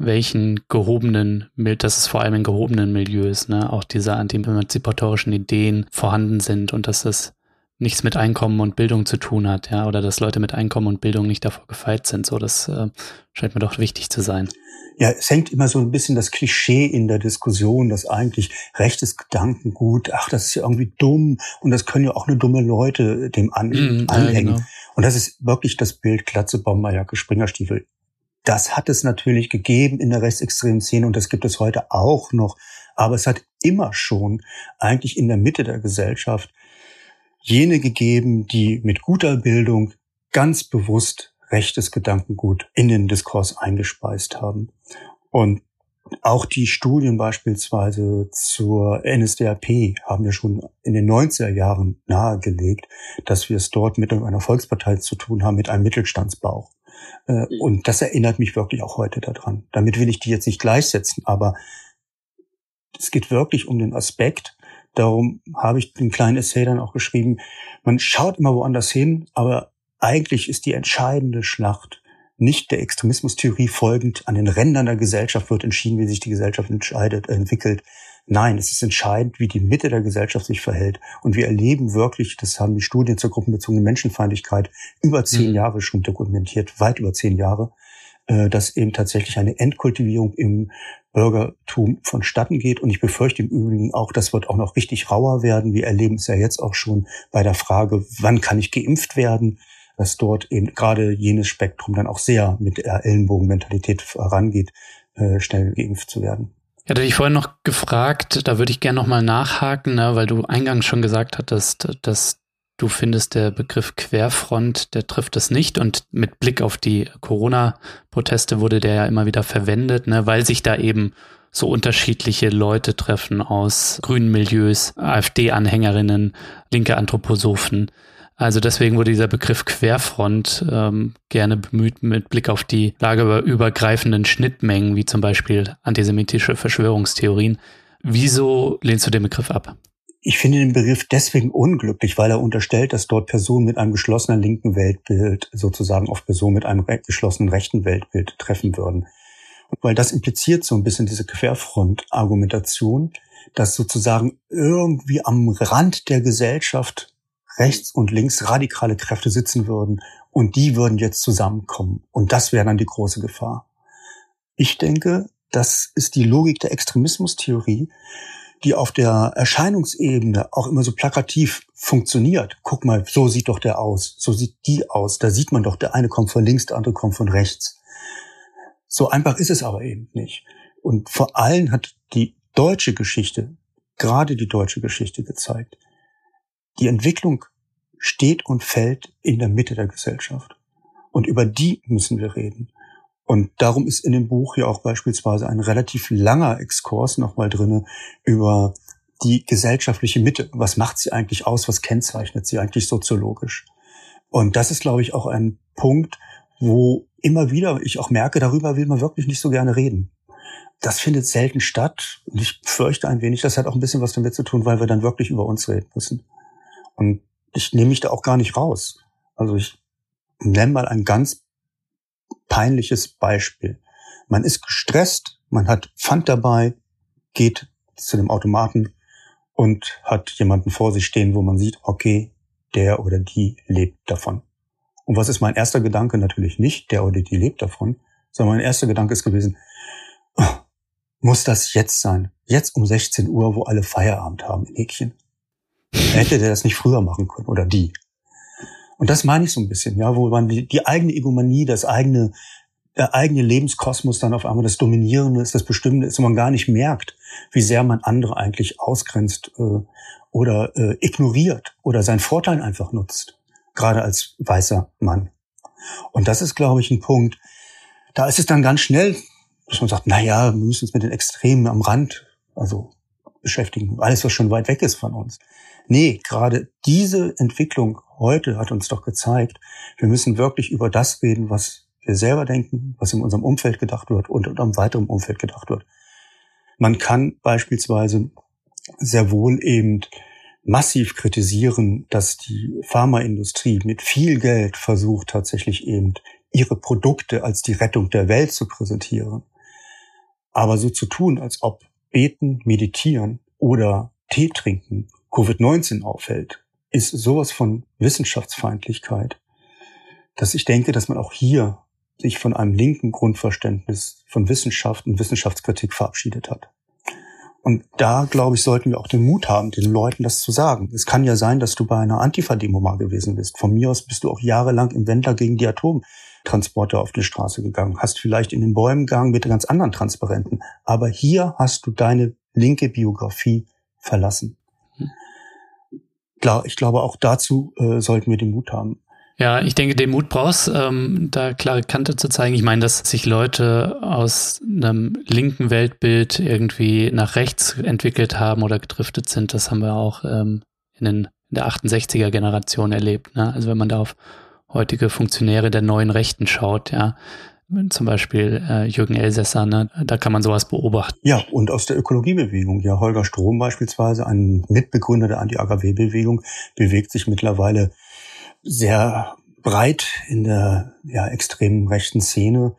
welchen gehobenen, dass es vor allem in gehobenen Milieus, ne, auch diese anti-emanzipatorischen Ideen vorhanden sind und dass es nichts mit Einkommen und Bildung zu tun hat, ja, oder dass Leute mit Einkommen und Bildung nicht davor gefeit sind. So, das äh, scheint mir doch wichtig zu sein. Ja, es hängt immer so ein bisschen das Klischee in der Diskussion, dass eigentlich rechtes Gedankengut, ach, das ist ja irgendwie dumm und das können ja auch nur dumme Leute dem an, mm, anhängen. Ja, genau. Und das ist wirklich das Bild Glatze, Bomberjacke, Springerstiefel. Das hat es natürlich gegeben in der rechtsextremen Szene und das gibt es heute auch noch. Aber es hat immer schon eigentlich in der Mitte der Gesellschaft jene gegeben, die mit guter Bildung ganz bewusst rechtes Gedankengut in den Diskurs eingespeist haben. Und auch die Studien beispielsweise zur NSDAP haben wir schon in den 90er Jahren nahegelegt, dass wir es dort mit einer Volkspartei zu tun haben, mit einem Mittelstandsbauch. Äh, mhm. Und das erinnert mich wirklich auch heute daran. Damit will ich die jetzt nicht gleichsetzen, aber es geht wirklich um den Aspekt. Darum habe ich den kleinen Essay dann auch geschrieben. Man schaut immer woanders hin, aber eigentlich ist die entscheidende Schlacht nicht der Extremismustheorie folgend an den Rändern der Gesellschaft wird entschieden, wie sich die Gesellschaft entscheidet, entwickelt. Nein, es ist entscheidend, wie die Mitte der Gesellschaft sich verhält. Und wir erleben wirklich, das haben die Studien zur gruppenbezogenen Menschenfeindlichkeit über zehn mhm. Jahre schon dokumentiert, weit über zehn Jahre, äh, dass eben tatsächlich eine Endkultivierung im Bürgertum vonstatten geht. Und ich befürchte im Übrigen auch, das wird auch noch richtig rauer werden. Wir erleben es ja jetzt auch schon bei der Frage, wann kann ich geimpft werden? dass dort eben gerade jenes Spektrum dann auch sehr mit der Ellenbogenmentalität herangeht, äh, schnell geimpft zu werden. Ich hatte dich vorhin noch gefragt, da würde ich gerne nochmal nachhaken, ne, weil du eingangs schon gesagt hattest, dass du findest, der Begriff Querfront, der trifft es nicht. Und mit Blick auf die Corona-Proteste wurde der ja immer wieder verwendet, ne, weil sich da eben so unterschiedliche Leute treffen aus grünen Milieus, AfD-Anhängerinnen, linke Anthroposophen. Also deswegen wurde dieser Begriff Querfront ähm, gerne bemüht mit Blick auf die lagerübergreifenden Schnittmengen, wie zum Beispiel antisemitische Verschwörungstheorien. Wieso lehnst du den Begriff ab? Ich finde den Begriff deswegen unglücklich, weil er unterstellt, dass dort Personen mit einem geschlossenen linken Weltbild sozusagen auf Personen mit einem geschlossenen rechten Weltbild treffen würden. Und weil das impliziert so ein bisschen diese Querfront-Argumentation, dass sozusagen irgendwie am Rand der Gesellschaft rechts und links radikale Kräfte sitzen würden und die würden jetzt zusammenkommen. Und das wäre dann die große Gefahr. Ich denke, das ist die Logik der Extremismustheorie, die auf der Erscheinungsebene auch immer so plakativ funktioniert. Guck mal, so sieht doch der aus, so sieht die aus. Da sieht man doch, der eine kommt von links, der andere kommt von rechts. So einfach ist es aber eben nicht. Und vor allem hat die deutsche Geschichte, gerade die deutsche Geschichte gezeigt, die Entwicklung steht und fällt in der Mitte der Gesellschaft. Und über die müssen wir reden. Und darum ist in dem Buch ja auch beispielsweise ein relativ langer Exkurs nochmal drinne über die gesellschaftliche Mitte. Was macht sie eigentlich aus? Was kennzeichnet sie eigentlich soziologisch? Und das ist, glaube ich, auch ein Punkt, wo immer wieder ich auch merke, darüber will man wirklich nicht so gerne reden. Das findet selten statt. Und ich fürchte ein wenig, das hat auch ein bisschen was damit zu tun, weil wir dann wirklich über uns reden müssen. Und ich nehme mich da auch gar nicht raus. Also ich nenne mal ein ganz peinliches Beispiel. Man ist gestresst, man hat Pfand dabei, geht zu dem Automaten und hat jemanden vor sich stehen, wo man sieht, okay, der oder die lebt davon. Und was ist mein erster Gedanke? Natürlich nicht, der oder die lebt davon, sondern mein erster Gedanke ist gewesen, oh, muss das jetzt sein? Jetzt um 16 Uhr, wo alle Feierabend haben in Häkchen. Hätte der das nicht früher machen können oder die? Und das meine ich so ein bisschen, ja, wo man die, die eigene Egomanie, das eigene, der eigene Lebenskosmos dann auf einmal das Dominierende ist, das Bestimmende ist und man gar nicht merkt, wie sehr man andere eigentlich ausgrenzt äh, oder äh, ignoriert oder seinen Vorteil einfach nutzt, gerade als weißer Mann. Und das ist, glaube ich, ein Punkt, da ist es dann ganz schnell, dass man sagt, na ja, wir müssen uns mit den Extremen am Rand, also beschäftigen, alles, was schon weit weg ist von uns. Nee, gerade diese Entwicklung heute hat uns doch gezeigt, wir müssen wirklich über das reden, was wir selber denken, was in unserem Umfeld gedacht wird und einem weiteren Umfeld gedacht wird. Man kann beispielsweise sehr wohl eben massiv kritisieren, dass die Pharmaindustrie mit viel Geld versucht, tatsächlich eben ihre Produkte als die Rettung der Welt zu präsentieren. Aber so zu tun, als ob Beten, Meditieren oder Tee trinken Covid-19 auffällt, ist sowas von Wissenschaftsfeindlichkeit, dass ich denke, dass man auch hier sich von einem linken Grundverständnis von Wissenschaft und Wissenschaftskritik verabschiedet hat. Und da, glaube ich, sollten wir auch den Mut haben, den Leuten das zu sagen. Es kann ja sein, dass du bei einer Antifa-Demo mal gewesen bist. Von mir aus bist du auch jahrelang im Wendler gegen die Atomtransporte auf die Straße gegangen, hast vielleicht in den Bäumen gegangen mit ganz anderen Transparenten. Aber hier hast du deine linke Biografie verlassen ich glaube, auch dazu äh, sollten wir den Mut haben. Ja, ich denke, den Mut brauchst, ähm, da klare Kante zu zeigen. Ich meine, dass sich Leute aus einem linken Weltbild irgendwie nach rechts entwickelt haben oder gedriftet sind, das haben wir auch ähm, in, den, in der 68er Generation erlebt. Ne? Also wenn man da auf heutige Funktionäre der neuen Rechten schaut, ja, zum Beispiel äh, Jürgen Elsässer, ne? da kann man sowas beobachten. Ja, und aus der Ökologiebewegung, ja, Holger Strom beispielsweise, ein Mitbegründer der Anti-AKW-Bewegung, bewegt sich mittlerweile sehr breit in der ja, extremen rechten Szene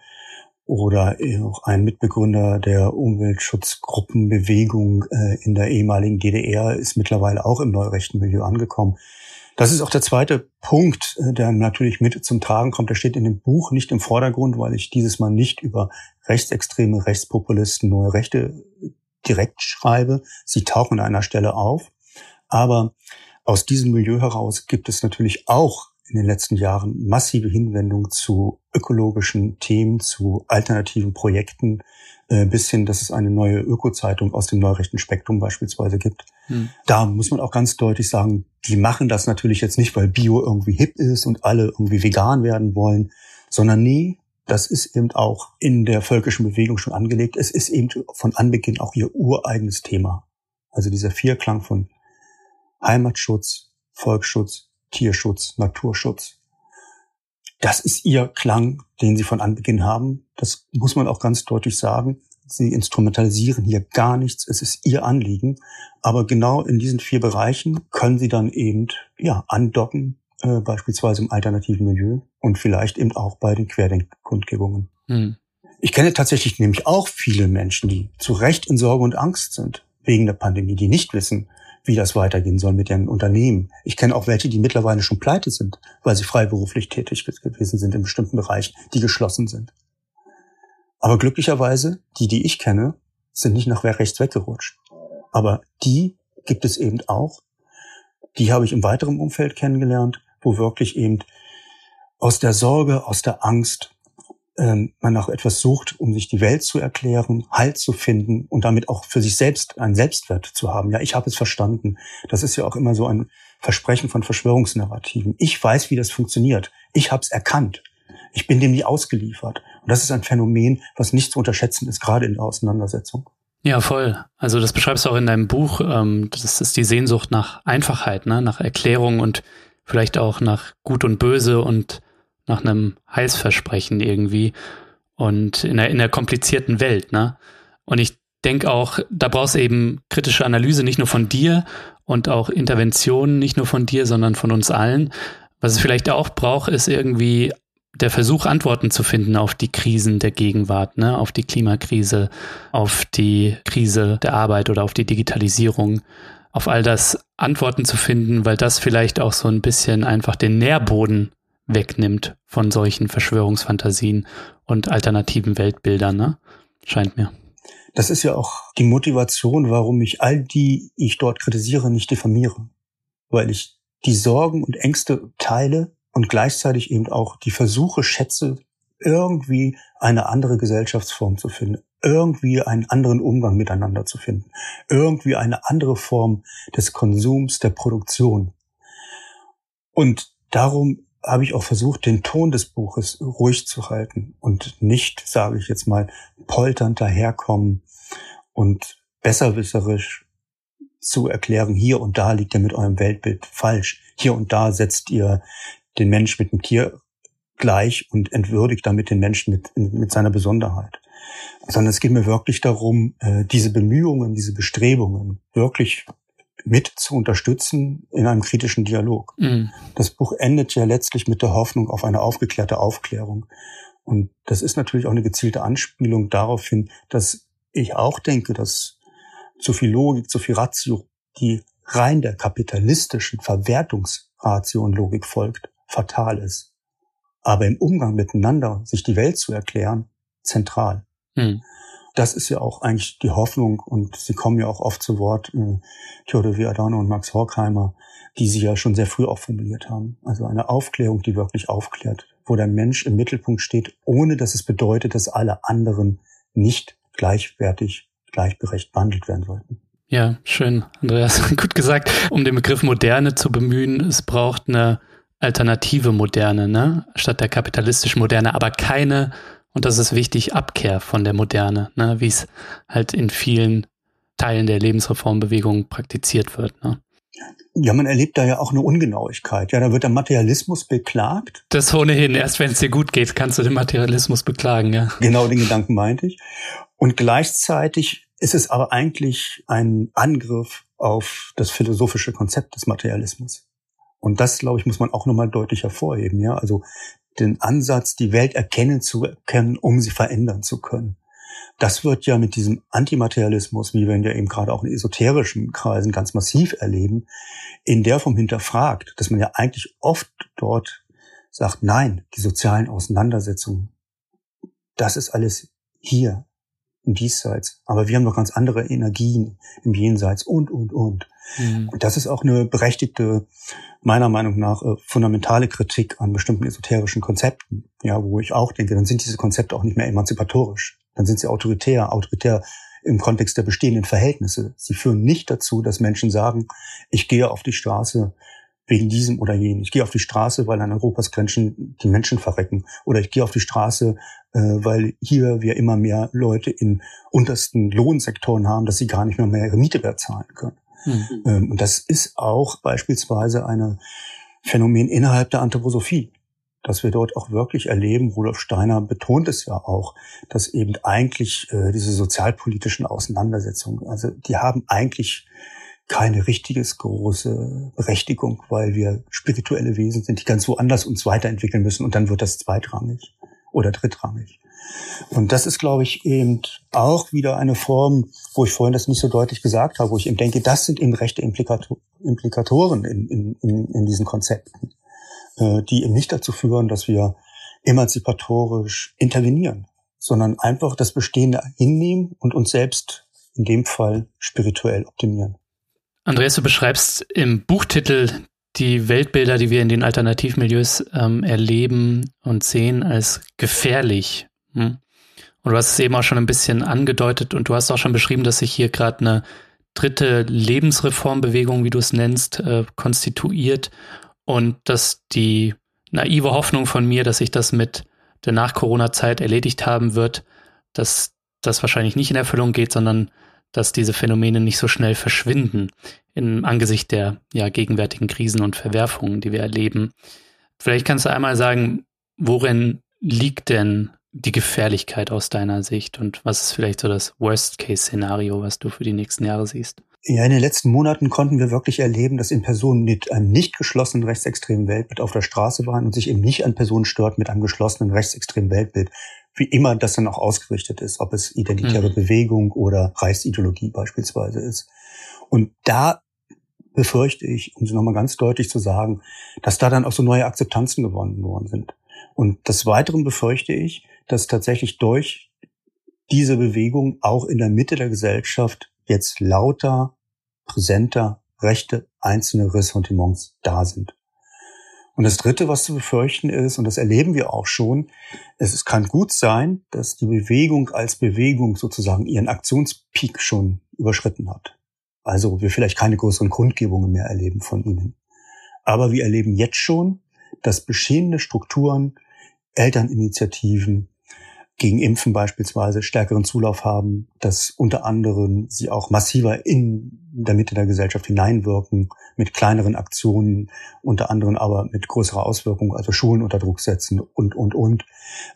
oder auch ein Mitbegründer der Umweltschutzgruppenbewegung äh, in der ehemaligen DDR ist mittlerweile auch im neurechten Milieu angekommen. Das ist auch der zweite Punkt, äh, der natürlich mit zum Tragen kommt. Der steht in dem Buch nicht im Vordergrund, weil ich dieses Mal nicht über rechtsextreme Rechtspopulisten, neue Rechte direkt schreibe. Sie tauchen an einer Stelle auf. Aber aus diesem Milieu heraus gibt es natürlich auch in den letzten Jahren massive Hinwendung zu ökologischen Themen, zu alternativen Projekten, äh, bis hin, dass es eine neue Öko-Zeitung aus dem neurechten Spektrum beispielsweise gibt. Hm. Da muss man auch ganz deutlich sagen, die machen das natürlich jetzt nicht, weil Bio irgendwie hip ist und alle irgendwie vegan werden wollen, sondern nee, das ist eben auch in der völkischen Bewegung schon angelegt. Es ist eben von Anbeginn auch ihr ureigenes Thema. Also dieser Vierklang von Heimatschutz, Volksschutz, Tierschutz, Naturschutz. Das ist ihr Klang, den sie von Anbeginn haben. Das muss man auch ganz deutlich sagen. Sie instrumentalisieren hier gar nichts. Es ist ihr Anliegen. Aber genau in diesen vier Bereichen können sie dann eben, ja, andocken, äh, beispielsweise im alternativen Milieu und vielleicht eben auch bei den Querdenkkundgebungen. Hm. Ich kenne tatsächlich nämlich auch viele Menschen, die zu Recht in Sorge und Angst sind wegen der Pandemie, die nicht wissen, wie das weitergehen soll mit ihren Unternehmen. Ich kenne auch welche, die mittlerweile schon pleite sind, weil sie freiberuflich tätig gewesen sind in bestimmten Bereichen, die geschlossen sind. Aber glücklicherweise, die, die ich kenne, sind nicht nach rechts weggerutscht. Aber die gibt es eben auch. Die habe ich im weiteren Umfeld kennengelernt, wo wirklich eben aus der Sorge, aus der Angst, ähm, man auch etwas sucht, um sich die Welt zu erklären, Halt zu finden und damit auch für sich selbst einen Selbstwert zu haben. Ja, ich habe es verstanden. Das ist ja auch immer so ein Versprechen von Verschwörungsnarrativen. Ich weiß, wie das funktioniert. Ich habe es erkannt. Ich bin dem nie ausgeliefert. Und das ist ein Phänomen, was nicht zu unterschätzen ist, gerade in der Auseinandersetzung. Ja, voll. Also das beschreibst du auch in deinem Buch. Ähm, das ist die Sehnsucht nach Einfachheit, ne? nach Erklärung und vielleicht auch nach Gut und Böse und nach einem Heilsversprechen irgendwie und in der, in der komplizierten Welt, ne? Und ich denke auch, da brauchst du eben kritische Analyse nicht nur von dir und auch Interventionen nicht nur von dir, sondern von uns allen. Was es vielleicht auch braucht, ist irgendwie der Versuch, Antworten zu finden auf die Krisen der Gegenwart, ne? auf die Klimakrise, auf die Krise der Arbeit oder auf die Digitalisierung, auf all das Antworten zu finden, weil das vielleicht auch so ein bisschen einfach den Nährboden wegnimmt von solchen Verschwörungsfantasien und alternativen Weltbildern, ne? Scheint mir. Das ist ja auch die Motivation, warum ich all die, die ich dort kritisiere, nicht diffamiere. Weil ich die Sorgen und Ängste teile und gleichzeitig eben auch die Versuche schätze, irgendwie eine andere Gesellschaftsform zu finden, irgendwie einen anderen Umgang miteinander zu finden, irgendwie eine andere Form des Konsums, der Produktion. Und darum habe ich auch versucht, den Ton des Buches ruhig zu halten und nicht, sage ich jetzt mal, polternd daherkommen und besserwisserisch zu erklären, hier und da liegt ihr mit eurem Weltbild falsch. Hier und da setzt ihr den Mensch mit dem Tier gleich und entwürdigt damit den Menschen mit, mit seiner Besonderheit. Sondern es geht mir wirklich darum, äh, diese Bemühungen, diese Bestrebungen wirklich mit zu unterstützen in einem kritischen Dialog. Mhm. Das Buch endet ja letztlich mit der Hoffnung auf eine aufgeklärte Aufklärung. Und das ist natürlich auch eine gezielte Anspielung darauf hin, dass ich auch denke, dass zu viel Logik, zu viel Ratio, die rein der kapitalistischen Verwertungsratio und Logik folgt, fatal ist. Aber im Umgang miteinander, sich die Welt zu erklären, zentral. Mhm das ist ja auch eigentlich die Hoffnung und sie kommen ja auch oft zu Wort, äh, Theodor W. Adorno und Max Horkheimer, die sie ja schon sehr früh auch formuliert haben. Also eine Aufklärung, die wirklich aufklärt, wo der Mensch im Mittelpunkt steht, ohne dass es bedeutet, dass alle anderen nicht gleichwertig, gleichberechtigt behandelt werden sollten. Ja, schön, Andreas. Gut gesagt. Um den Begriff Moderne zu bemühen, es braucht eine alternative Moderne, ne? Statt der kapitalistischen Moderne, aber keine, und das ist wichtig, Abkehr von der Moderne, ne? Wie es halt in vielen Teilen der Lebensreformbewegung praktiziert wird, ne? Ja, man erlebt da ja auch eine Ungenauigkeit. Ja, da wird der Materialismus beklagt. Das ohnehin. Erst wenn es dir gut geht, kannst du den Materialismus beklagen, ja. Genau, den Gedanken meinte ich. Und gleichzeitig ist es aber eigentlich ein Angriff auf das philosophische Konzept des Materialismus. Und das, glaube ich, muss man auch nochmal deutlich hervorheben, ja. Also den Ansatz, die Welt erkennen zu können, um sie verändern zu können. Das wird ja mit diesem Antimaterialismus, wie wir ihn ja eben gerade auch in esoterischen Kreisen ganz massiv erleben, in der Form hinterfragt, dass man ja eigentlich oft dort sagt, nein, die sozialen Auseinandersetzungen, das ist alles hier im Diesseits. Aber wir haben noch ganz andere Energien im Jenseits und, und, und. Mhm. Und das ist auch eine berechtigte, meiner Meinung nach, äh, fundamentale Kritik an bestimmten esoterischen Konzepten. Ja, wo ich auch denke, dann sind diese Konzepte auch nicht mehr emanzipatorisch. Dann sind sie autoritär, autoritär im Kontext der bestehenden Verhältnisse. Sie führen nicht dazu, dass Menschen sagen, ich gehe auf die Straße wegen diesem oder jenem. Ich gehe auf die Straße, weil an Europas Grenzen die Menschen verrecken. Oder ich gehe auf die Straße, äh, weil hier wir immer mehr Leute in untersten Lohnsektoren haben, dass sie gar nicht mehr, mehr ihre Miete mehr zahlen können. Mhm. Und das ist auch beispielsweise ein Phänomen innerhalb der Anthroposophie dass wir dort auch wirklich erleben, Rudolf Steiner betont es ja auch, dass eben eigentlich äh, diese sozialpolitischen Auseinandersetzungen, also die haben eigentlich keine richtiges große Berechtigung, weil wir spirituelle Wesen sind, die ganz woanders uns weiterentwickeln müssen und dann wird das zweitrangig oder drittrangig. Und das ist, glaube ich, eben auch wieder eine Form, wo ich vorhin das nicht so deutlich gesagt habe, wo ich eben denke, das sind eben rechte Implikatoren in, in, in, in diesen Konzepten. Äh, die eben nicht dazu führen, dass wir emanzipatorisch intervenieren, sondern einfach das Bestehende hinnehmen und uns selbst in dem Fall spirituell optimieren. Andreas, du beschreibst im Buchtitel die Weltbilder, die wir in den Alternativmilieus ähm, erleben und sehen, als gefährlich. Hm? Und du hast es eben auch schon ein bisschen angedeutet und du hast auch schon beschrieben, dass sich hier gerade eine dritte Lebensreformbewegung, wie du es nennst, äh, konstituiert und dass die naive Hoffnung von mir, dass sich das mit der Nach-Corona-Zeit erledigt haben wird, dass das wahrscheinlich nicht in Erfüllung geht, sondern dass diese Phänomene nicht so schnell verschwinden im Angesicht der ja, gegenwärtigen Krisen und Verwerfungen, die wir erleben. Vielleicht kannst du einmal sagen, worin liegt denn die Gefährlichkeit aus deiner Sicht und was ist vielleicht so das Worst-Case-Szenario, was du für die nächsten Jahre siehst? Ja, in den letzten Monaten konnten wir wirklich erleben, dass in Personen mit einem nicht geschlossenen rechtsextremen Weltbild auf der Straße waren und sich eben nicht an Personen stört mit einem geschlossenen rechtsextremen Weltbild. Wie immer das dann auch ausgerichtet ist, ob es identitäre mhm. Bewegung oder Reichsideologie beispielsweise ist. Und da befürchte ich, um es nochmal ganz deutlich zu sagen, dass da dann auch so neue Akzeptanzen gewonnen worden sind. Und des Weiteren befürchte ich, dass tatsächlich durch diese Bewegung auch in der Mitte der Gesellschaft jetzt lauter, präsenter, rechte einzelne Ressentiments da sind. Und das Dritte, was zu befürchten ist, und das erleben wir auch schon, es kann gut sein, dass die Bewegung als Bewegung sozusagen ihren Aktionspeak schon überschritten hat. Also wir vielleicht keine größeren Kundgebungen mehr erleben von ihnen. Aber wir erleben jetzt schon, dass bestehende Strukturen, Elterninitiativen, gegen Impfen beispielsweise stärkeren Zulauf haben, dass unter anderem sie auch massiver in der Mitte der Gesellschaft hineinwirken, mit kleineren Aktionen, unter anderem aber mit größerer Auswirkung, also Schulen unter Druck setzen und, und, und,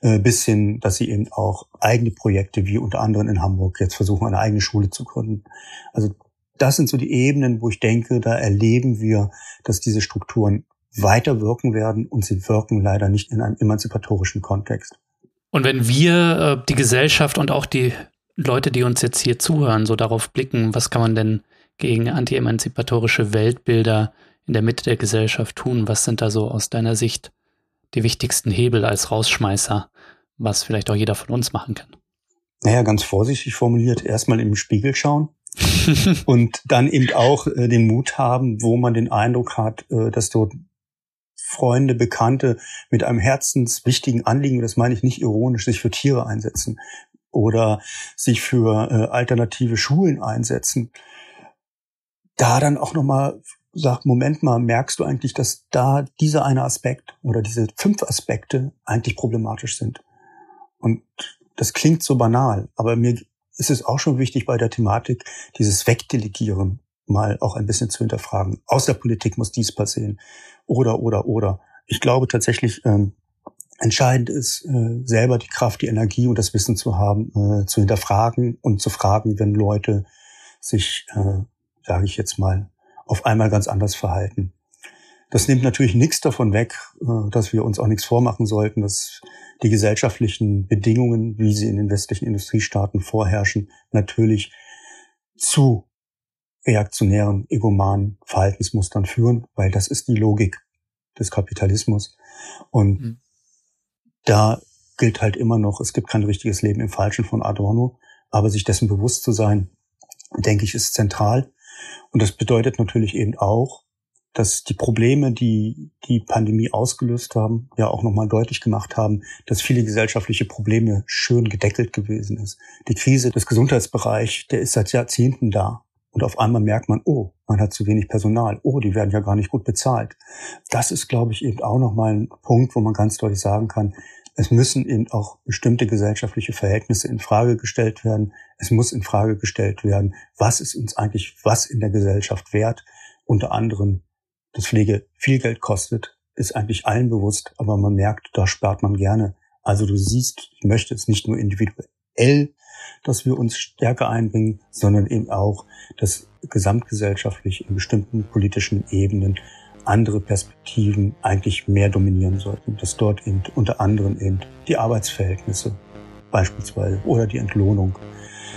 äh, bis hin, dass sie eben auch eigene Projekte, wie unter anderem in Hamburg, jetzt versuchen, eine eigene Schule zu gründen. Also das sind so die Ebenen, wo ich denke, da erleben wir, dass diese Strukturen weiter wirken werden und sie wirken leider nicht in einem emanzipatorischen Kontext. Und wenn wir, äh, die Gesellschaft und auch die Leute, die uns jetzt hier zuhören, so darauf blicken, was kann man denn gegen anti-emanzipatorische Weltbilder in der Mitte der Gesellschaft tun? Was sind da so aus deiner Sicht die wichtigsten Hebel als Rausschmeißer, was vielleicht auch jeder von uns machen kann? Naja, ganz vorsichtig formuliert, erstmal im Spiegel schauen und dann eben auch äh, den Mut haben, wo man den Eindruck hat, äh, dass dort Freunde, Bekannte mit einem herzenswichtigen Anliegen, das meine ich nicht ironisch, sich für Tiere einsetzen oder sich für äh, alternative Schulen einsetzen, da dann auch nochmal sage, Moment mal, merkst du eigentlich, dass da dieser eine Aspekt oder diese fünf Aspekte eigentlich problematisch sind? Und das klingt so banal, aber mir ist es auch schon wichtig bei der Thematik, dieses Wegdelegieren mal auch ein bisschen zu hinterfragen. Aus der Politik muss dies passieren. Oder, oder, oder. Ich glaube tatsächlich, ähm, entscheidend ist, äh, selber die Kraft, die Energie und das Wissen zu haben, äh, zu hinterfragen und zu fragen, wenn Leute sich, äh, sage ich jetzt mal, auf einmal ganz anders verhalten. Das nimmt natürlich nichts davon weg, äh, dass wir uns auch nichts vormachen sollten, dass die gesellschaftlichen Bedingungen, wie sie in den westlichen Industriestaaten vorherrschen, natürlich zu reaktionären, egomanen Verhaltensmustern führen, weil das ist die Logik des Kapitalismus. Und mhm. da gilt halt immer noch, es gibt kein richtiges Leben im Falschen von Adorno, aber sich dessen bewusst zu sein, denke ich, ist zentral. Und das bedeutet natürlich eben auch, dass die Probleme, die die Pandemie ausgelöst haben, ja auch nochmal deutlich gemacht haben, dass viele gesellschaftliche Probleme schön gedeckelt gewesen ist. Die Krise des Gesundheitsbereichs, der ist seit Jahrzehnten da. Und auf einmal merkt man, oh, man hat zu wenig Personal. Oh, die werden ja gar nicht gut bezahlt. Das ist, glaube ich, eben auch nochmal ein Punkt, wo man ganz deutlich sagen kann, es müssen eben auch bestimmte gesellschaftliche Verhältnisse in Frage gestellt werden. Es muss in Frage gestellt werden, was ist uns eigentlich was in der Gesellschaft wert. Unter anderem dass Pflege viel Geld kostet, ist eigentlich allen bewusst, aber man merkt, da spart man gerne. Also du siehst, ich möchte es nicht nur individuell, dass wir uns stärker einbringen, sondern eben auch, dass gesamtgesellschaftlich in bestimmten politischen Ebenen andere Perspektiven eigentlich mehr dominieren sollten, dass dort eben unter anderem eben die Arbeitsverhältnisse beispielsweise oder die Entlohnung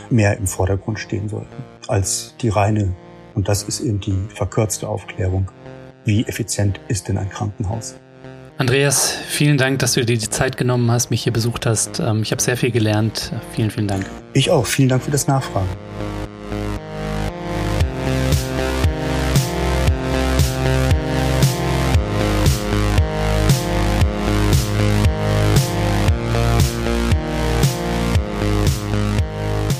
mehr im Vordergrund stehen sollten als die reine, und das ist eben die verkürzte Aufklärung wie effizient ist denn ein Krankenhaus? Andreas, vielen Dank, dass du dir die Zeit genommen hast, mich hier besucht hast. Ähm, ich habe sehr viel gelernt. Vielen, vielen Dank. Ich auch. Vielen Dank für das Nachfragen.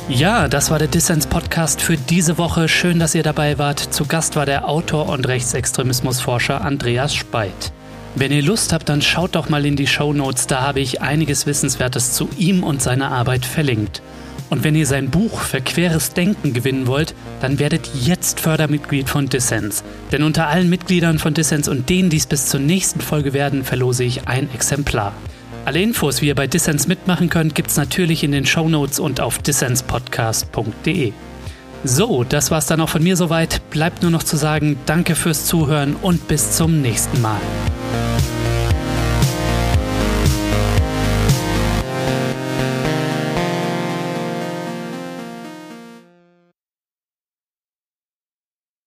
Ja, das war der Dissens-Podcast für diese Woche. Schön, dass ihr dabei wart. Zu Gast war der Autor und Rechtsextremismusforscher Andreas Speit. Wenn ihr Lust habt, dann schaut doch mal in die Show Notes. Da habe ich einiges Wissenswertes zu ihm und seiner Arbeit verlinkt. Und wenn ihr sein Buch Verqueres Denken gewinnen wollt, dann werdet jetzt Fördermitglied von Dissens. Denn unter allen Mitgliedern von Dissens und denen, die es bis zur nächsten Folge werden, verlose ich ein Exemplar. Alle Infos, wie ihr bei Dissens mitmachen könnt, gibt's natürlich in den Show Notes und auf dissenspodcast.de. So, das war's dann auch von mir soweit. Bleibt nur noch zu sagen, danke fürs Zuhören und bis zum nächsten Mal. Thank